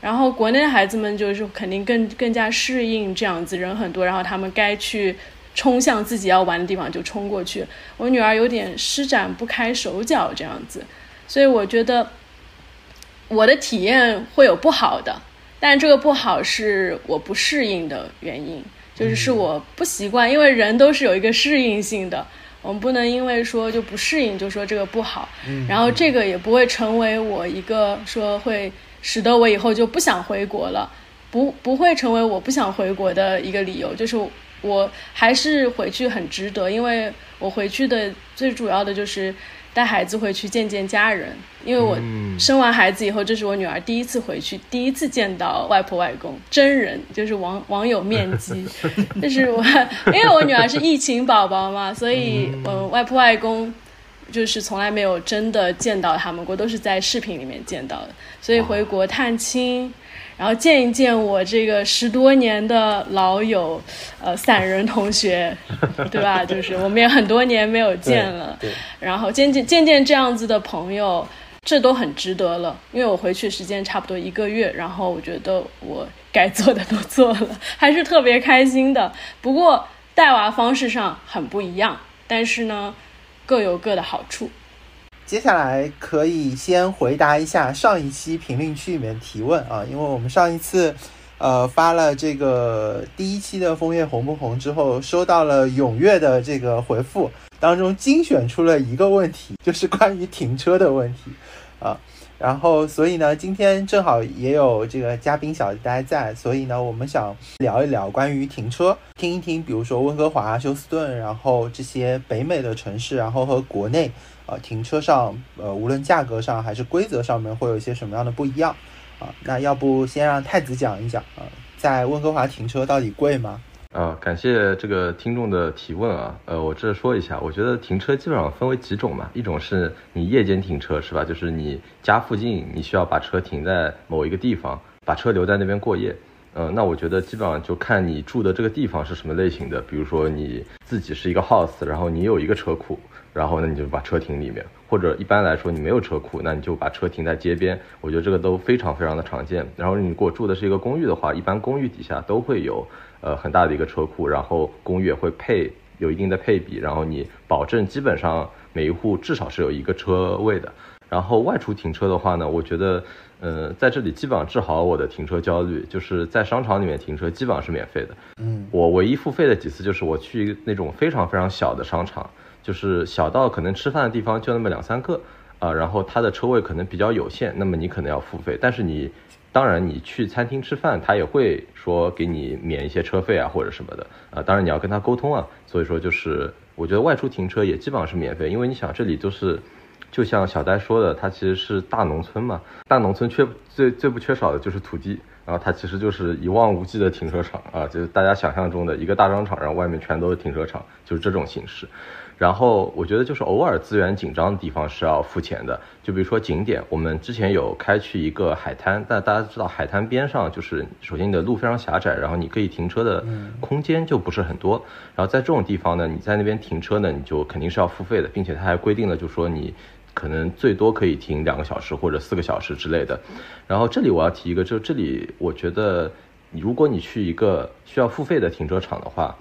然后国内的孩子们就是肯定更更加适应这样子人很多，然后他们该去。冲向自己要玩的地方就冲过去，我女儿有点施展不开手脚这样子，所以我觉得我的体验会有不好的，但这个不好是我不适应的原因，就是是我不习惯，因为人都是有一个适应性的，我们不能因为说就不适应就说这个不好，嗯然后这个也不会成为我一个说会使得我以后就不想回国了，不不会成为我不想回国的一个理由，就是。我还是回去很值得，因为我回去的最主要的就是带孩子回去见见家人。因为我生完孩子以后，这是我女儿第一次回去，第一次见到外婆外公真人，就是网网友面基。但是我，因为我女儿是疫情宝宝嘛，所以我外婆外公就是从来没有真的见到他们过，都是在视频里面见到的。所以回国探亲。然后见一见我这个十多年的老友，呃，散人同学，对吧？就是我们也很多年没有见了，然后见见见见这样子的朋友，这都很值得了。因为我回去时间差不多一个月，然后我觉得我该做的都做了，还是特别开心的。不过带娃方式上很不一样，但是呢，各有各的好处。接下来可以先回答一下上一期评论区里面提问啊，因为我们上一次，呃，发了这个第一期的枫叶红不红之后，收到了踊跃的这个回复，当中精选出了一个问题，就是关于停车的问题啊。然后，所以呢，今天正好也有这个嘉宾小呆在，所以呢，我们想聊一聊关于停车，听一听，比如说温哥华、休斯顿，然后这些北美的城市，然后和国内。啊，停车上，呃，无论价格上还是规则上面，会有一些什么样的不一样？啊，那要不先让太子讲一讲啊，在温哥华停车到底贵吗？啊，感谢这个听众的提问啊，呃，我这说一下，我觉得停车基本上分为几种嘛，一种是你夜间停车是吧？就是你家附近你需要把车停在某一个地方，把车留在那边过夜。呃，那我觉得基本上就看你住的这个地方是什么类型的，比如说你自己是一个 house，然后你有一个车库。然后那，你就把车停里面，或者一般来说你没有车库，那你就把车停在街边。我觉得这个都非常非常的常见。然后你如果住的是一个公寓的话，一般公寓底下都会有呃很大的一个车库，然后公寓也会配有一定的配比，然后你保证基本上每一户至少是有一个车位的。然后外出停车的话呢，我觉得呃在这里基本上治好我的停车焦虑，就是在商场里面停车基本上是免费的。嗯，我唯一付费的几次就是我去那种非常非常小的商场。就是小到可能吃饭的地方就那么两三个，啊，然后它的车位可能比较有限，那么你可能要付费。但是你，当然你去餐厅吃饭，他也会说给你免一些车费啊或者什么的，啊，当然你要跟他沟通啊。所以说就是我觉得外出停车也基本上是免费，因为你想这里就是，就像小呆说的，它其实是大农村嘛，大农村缺最最不缺少的就是土地，然后它其实就是一望无际的停车场啊，就是大家想象中的一个大商场，然后外面全都是停车场，就是这种形式。然后我觉得就是偶尔资源紧张的地方是要付钱的，就比如说景点，我们之前有开去一个海滩，但大家知道海滩边上就是首先你的路非常狭窄，然后你可以停车的空间就不是很多，然后在这种地方呢，你在那边停车呢，你就肯定是要付费的，并且它还规定了，就说你可能最多可以停两个小时或者四个小时之类的。然后这里我要提一个，就这里我觉得，如果你去一个需要付费的停车场的话。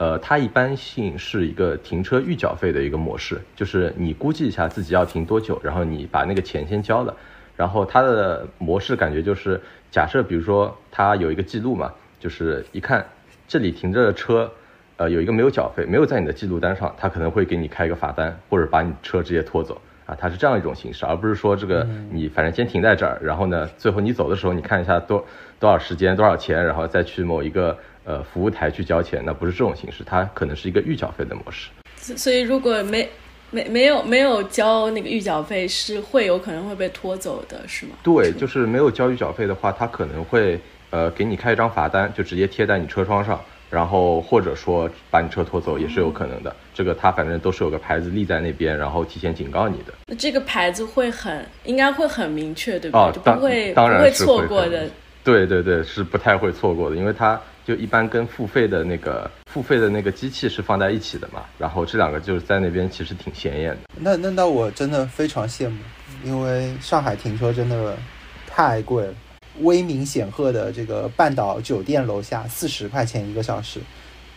呃，它一般性是一个停车预缴费的一个模式，就是你估计一下自己要停多久，然后你把那个钱先交了，然后它的模式感觉就是假设，比如说它有一个记录嘛，就是一看这里停着的车，呃，有一个没有缴费，没有在你的记录单上，它可能会给你开一个罚单，或者把你车直接拖走。啊，它是这样一种形式，而不是说这个你反正先停在这儿，然后呢，最后你走的时候你看一下多多少时间多少钱，然后再去某一个呃服务台去交钱，那不是这种形式，它可能是一个预缴费的模式。所以如果没没没有没有交那个预缴费，是会有可能会被拖走的，是吗？对，就是没有交预缴费的话，他可能会呃给你开一张罚单，就直接贴在你车窗上。然后或者说把你车拖走也是有可能的，这个他反正都是有个牌子立在那边，然后提前警告你的。那这个牌子会很应该会很明确，对不对？哦，就不会当然不会错过的。对对对，是不太会错过的，因为它就一般跟付费的那个付费的那个机器是放在一起的嘛，然后这两个就是在那边其实挺显眼的。那那那我真的非常羡慕，因为上海停车真的太贵了。威名显赫的这个半岛酒店楼下四十块钱一个小时，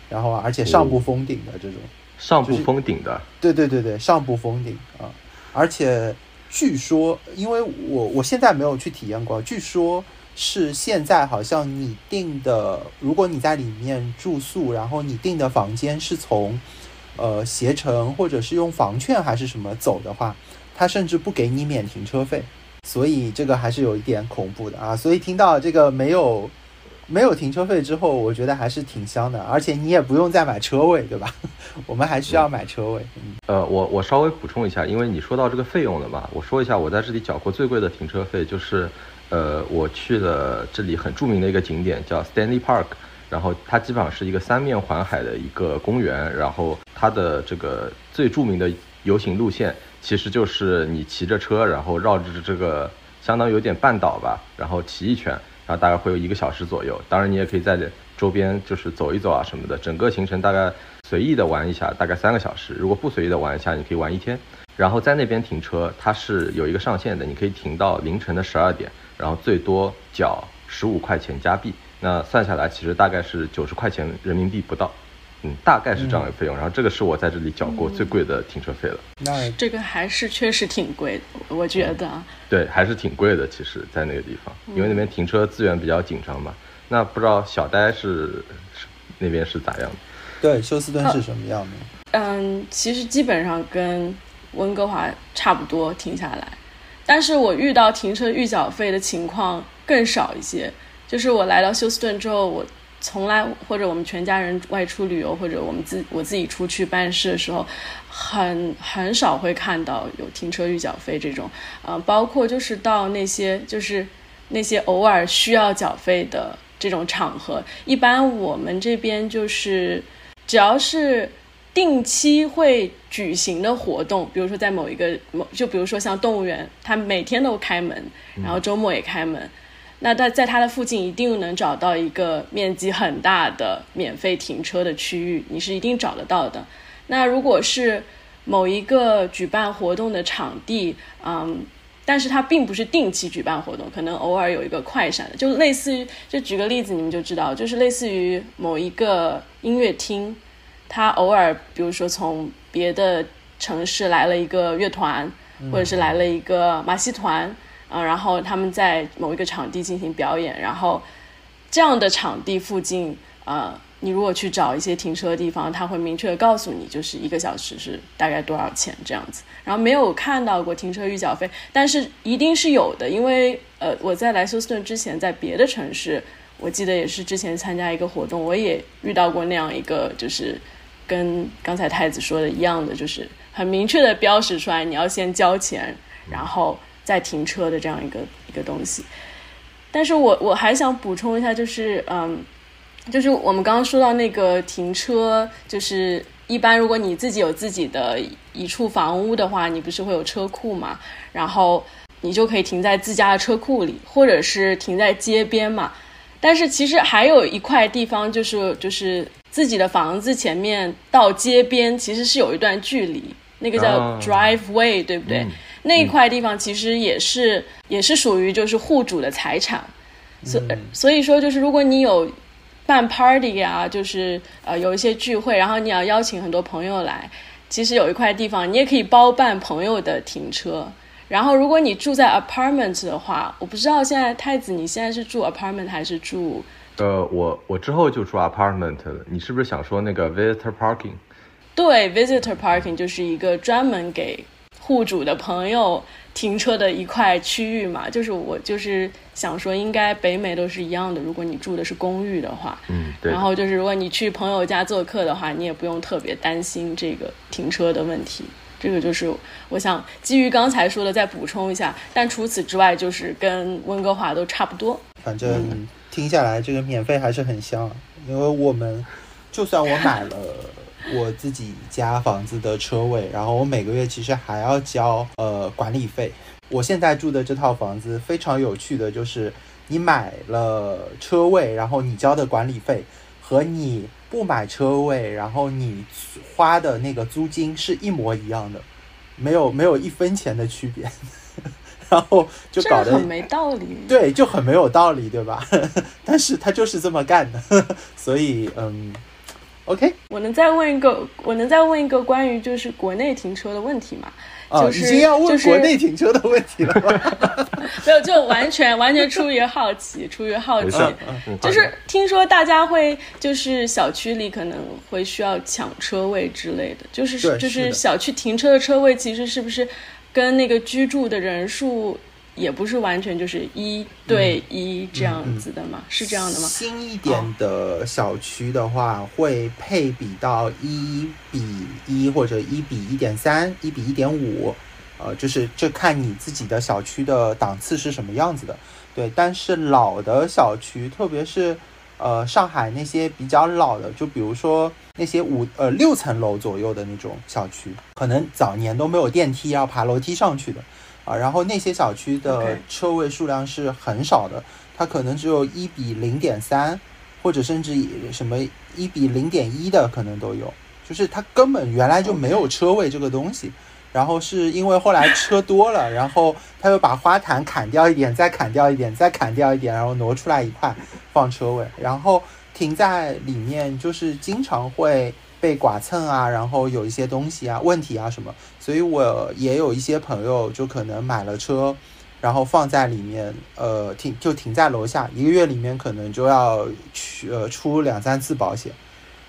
然后而且上不封顶的这种，上不封顶的，对对对对，上不封顶啊！而且据说，因为我我现在没有去体验过，据说是现在好像你订的，如果你在里面住宿，然后你订的房间是从呃携程或者是用房券还是什么走的话，他甚至不给你免停车费。所以这个还是有一点恐怖的啊！所以听到这个没有没有停车费之后，我觉得还是挺香的，而且你也不用再买车位，对吧？我们还需要买车位。嗯，呃，我我稍微补充一下，因为你说到这个费用了嘛，我说一下我在这里缴过最贵的停车费，就是呃，我去了这里很著名的一个景点叫 Stanley Park，然后它基本上是一个三面环海的一个公园，然后它的这个最著名的游行路线。其实就是你骑着车，然后绕着这个相当于有点半岛吧，然后骑一圈，然后大概会有一个小时左右。当然你也可以在周边就是走一走啊什么的。整个行程大概随意的玩一下，大概三个小时。如果不随意的玩一下，你可以玩一天。然后在那边停车，它是有一个上限的，你可以停到凌晨的十二点，然后最多缴十五块钱加币。那算下来其实大概是九十块钱人民币不到。嗯，大概是这样的费用，然后这个是我在这里缴过最贵的停车费了。那这个还是确实挺贵的，我觉得。对，还是挺贵的。其实，在那个地方，因为那边停车资源比较紧张嘛。那不知道小呆是那边是咋样的？对，休斯顿是什么样的？嗯，其实基本上跟温哥华差不多停下来，但是我遇到停车预缴费的情况更少一些。就是我来到休斯顿之后，我。从来或者我们全家人外出旅游，或者我们自我自己出去办事的时候，很很少会看到有停车预缴费这种，呃，包括就是到那些就是那些偶尔需要缴费的这种场合，一般我们这边就是只要是定期会举行的活动，比如说在某一个某，就比如说像动物园，它每天都开门，然后周末也开门。那在在它的附近一定能找到一个面积很大的免费停车的区域，你是一定找得到的。那如果是某一个举办活动的场地，嗯，但是它并不是定期举办活动，可能偶尔有一个快闪的，就类似于，就举个例子，你们就知道，就是类似于某一个音乐厅，它偶尔，比如说从别的城市来了一个乐团，或者是来了一个马戏团。嗯，然后他们在某一个场地进行表演，然后这样的场地附近，呃，你如果去找一些停车的地方，他会明确的告诉你，就是一个小时是大概多少钱这样子。然后没有看到过停车预缴费，但是一定是有的，因为呃，我在来休斯顿之前，在别的城市，我记得也是之前参加一个活动，我也遇到过那样一个，就是跟刚才太子说的一样的，就是很明确的标识出来，你要先交钱，然后。再停车的这样一个一个东西，但是我我还想补充一下，就是嗯，就是我们刚刚说到那个停车，就是一般如果你自己有自己的一处房屋的话，你不是会有车库嘛？然后你就可以停在自家的车库里，或者是停在街边嘛。但是其实还有一块地方，就是就是自己的房子前面到街边其实是有一段距离，那个叫 driveway，对不对？那一块地方其实也是也是属于就是户主的财产，所所以说就是如果你有办 party 啊，就是呃有一些聚会，然后你要邀请很多朋友来，其实有一块地方你也可以包办朋友的停车。然后如果你住在 apartment 的话，我不知道现在太子你现在是住 apartment 还是住？呃，我我之后就住 apartment 了。你是不是想说那个 visitor parking？对，visitor parking 就是一个专门给。户主的朋友停车的一块区域嘛。就是我就是想说，应该北美都是一样的。如果你住的是公寓的话，嗯，对。然后就是如果你去朋友家做客的话，你也不用特别担心这个停车的问题。这个就是我想基于刚才说的再补充一下，但除此之外就是跟温哥华都差不多。反正听下来这个免费还是很香，因为我们就算我买了我自己家房子的车位，然后我每个月其实还要交呃管理费。我现在住的这套房子非常有趣的就是，你买了车位，然后你交的管理费和你。不买车位，然后你花的那个租金是一模一样的，没有没有一分钱的区别，然后就搞得很没道理。对，就很没有道理，对吧？但是他就是这么干的，所以嗯，OK。我能再问一个，我能再问一个关于就是国内停车的问题吗？啊，已经要问国内停车的问题了吗？没有，就完全完全出于好奇，出于好奇，就是听说大家会就是小区里可能会需要抢车位之类的，就是就是小区停车的车位，其实是不是跟那个居住的人数？也不是完全就是一对一这样子的嘛？是这样的吗？新一点的小区的话，会配比到一比一或者一比一点三、一比一点五，呃，就是这看你自己的小区的档次是什么样子的。对，但是老的小区，特别是呃上海那些比较老的，就比如说那些五呃六层楼左右的那种小区，可能早年都没有电梯，要爬楼梯上去的。啊，然后那些小区的车位数量是很少的，它可能只有一比零点三，或者甚至什么一比零点一的可能都有，就是它根本原来就没有车位这个东西，然后是因为后来车多了，然后他又把花坛砍掉一点，再砍掉一点，再砍掉一点，然后挪出来一块放车位，然后停在里面，就是经常会。被剐蹭啊，然后有一些东西啊、问题啊什么，所以我也有一些朋友就可能买了车，然后放在里面，呃，停就停在楼下，一个月里面可能就要去呃出两三次保险，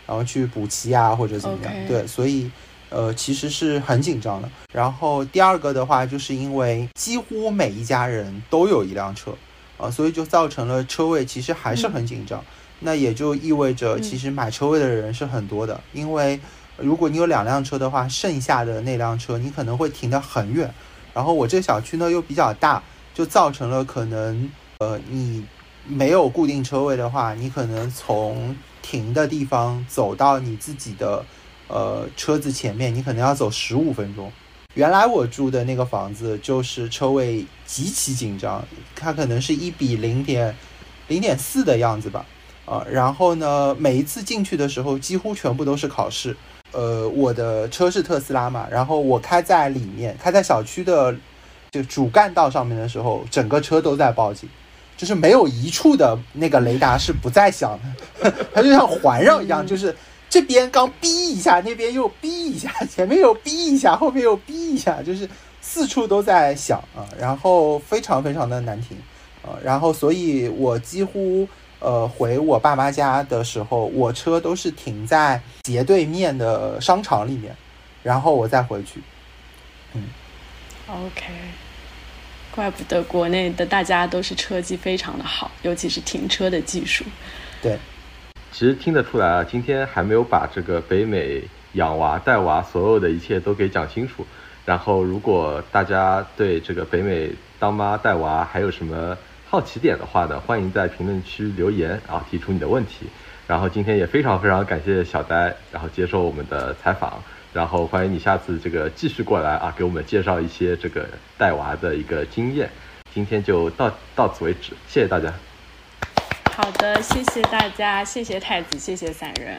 然后去补漆啊或者怎么样，对，所以呃其实是很紧张的。然后第二个的话，就是因为几乎每一家人都有一辆车啊，所以就造成了车位其实还是很紧张。那也就意味着，其实买车位的人是很多的，因为如果你有两辆车的话，剩下的那辆车你可能会停得很远。然后我这小区呢又比较大，就造成了可能，呃，你没有固定车位的话，你可能从停的地方走到你自己的呃车子前面，你可能要走十五分钟。原来我住的那个房子就是车位极其紧张，它可能是一比零点零点四的样子吧。啊，然后呢，每一次进去的时候，几乎全部都是考试。呃，我的车是特斯拉嘛，然后我开在里面，开在小区的就主干道上面的时候，整个车都在报警，就是没有一处的那个雷达是不在响的，它就像环绕一样，就是这边刚逼一下，那边又逼一下，前面又逼一下，后面又逼一下，就是四处都在响啊，然后非常非常的难停啊，然后所以我几乎。呃，回我爸妈家的时候，我车都是停在斜对面的商场里面，然后我再回去。嗯，OK，怪不得国内的大家都是车技非常的好，尤其是停车的技术。对，其实听得出来啊，今天还没有把这个北美养娃带娃所有的一切都给讲清楚。然后，如果大家对这个北美当妈带娃还有什么？好奇点的话呢，欢迎在评论区留言，然后提出你的问题。然后今天也非常非常感谢小呆，然后接受我们的采访。然后欢迎你下次这个继续过来啊，给我们介绍一些这个带娃的一个经验。今天就到到此为止，谢谢大家。好的，谢谢大家，谢谢太子，谢谢散人。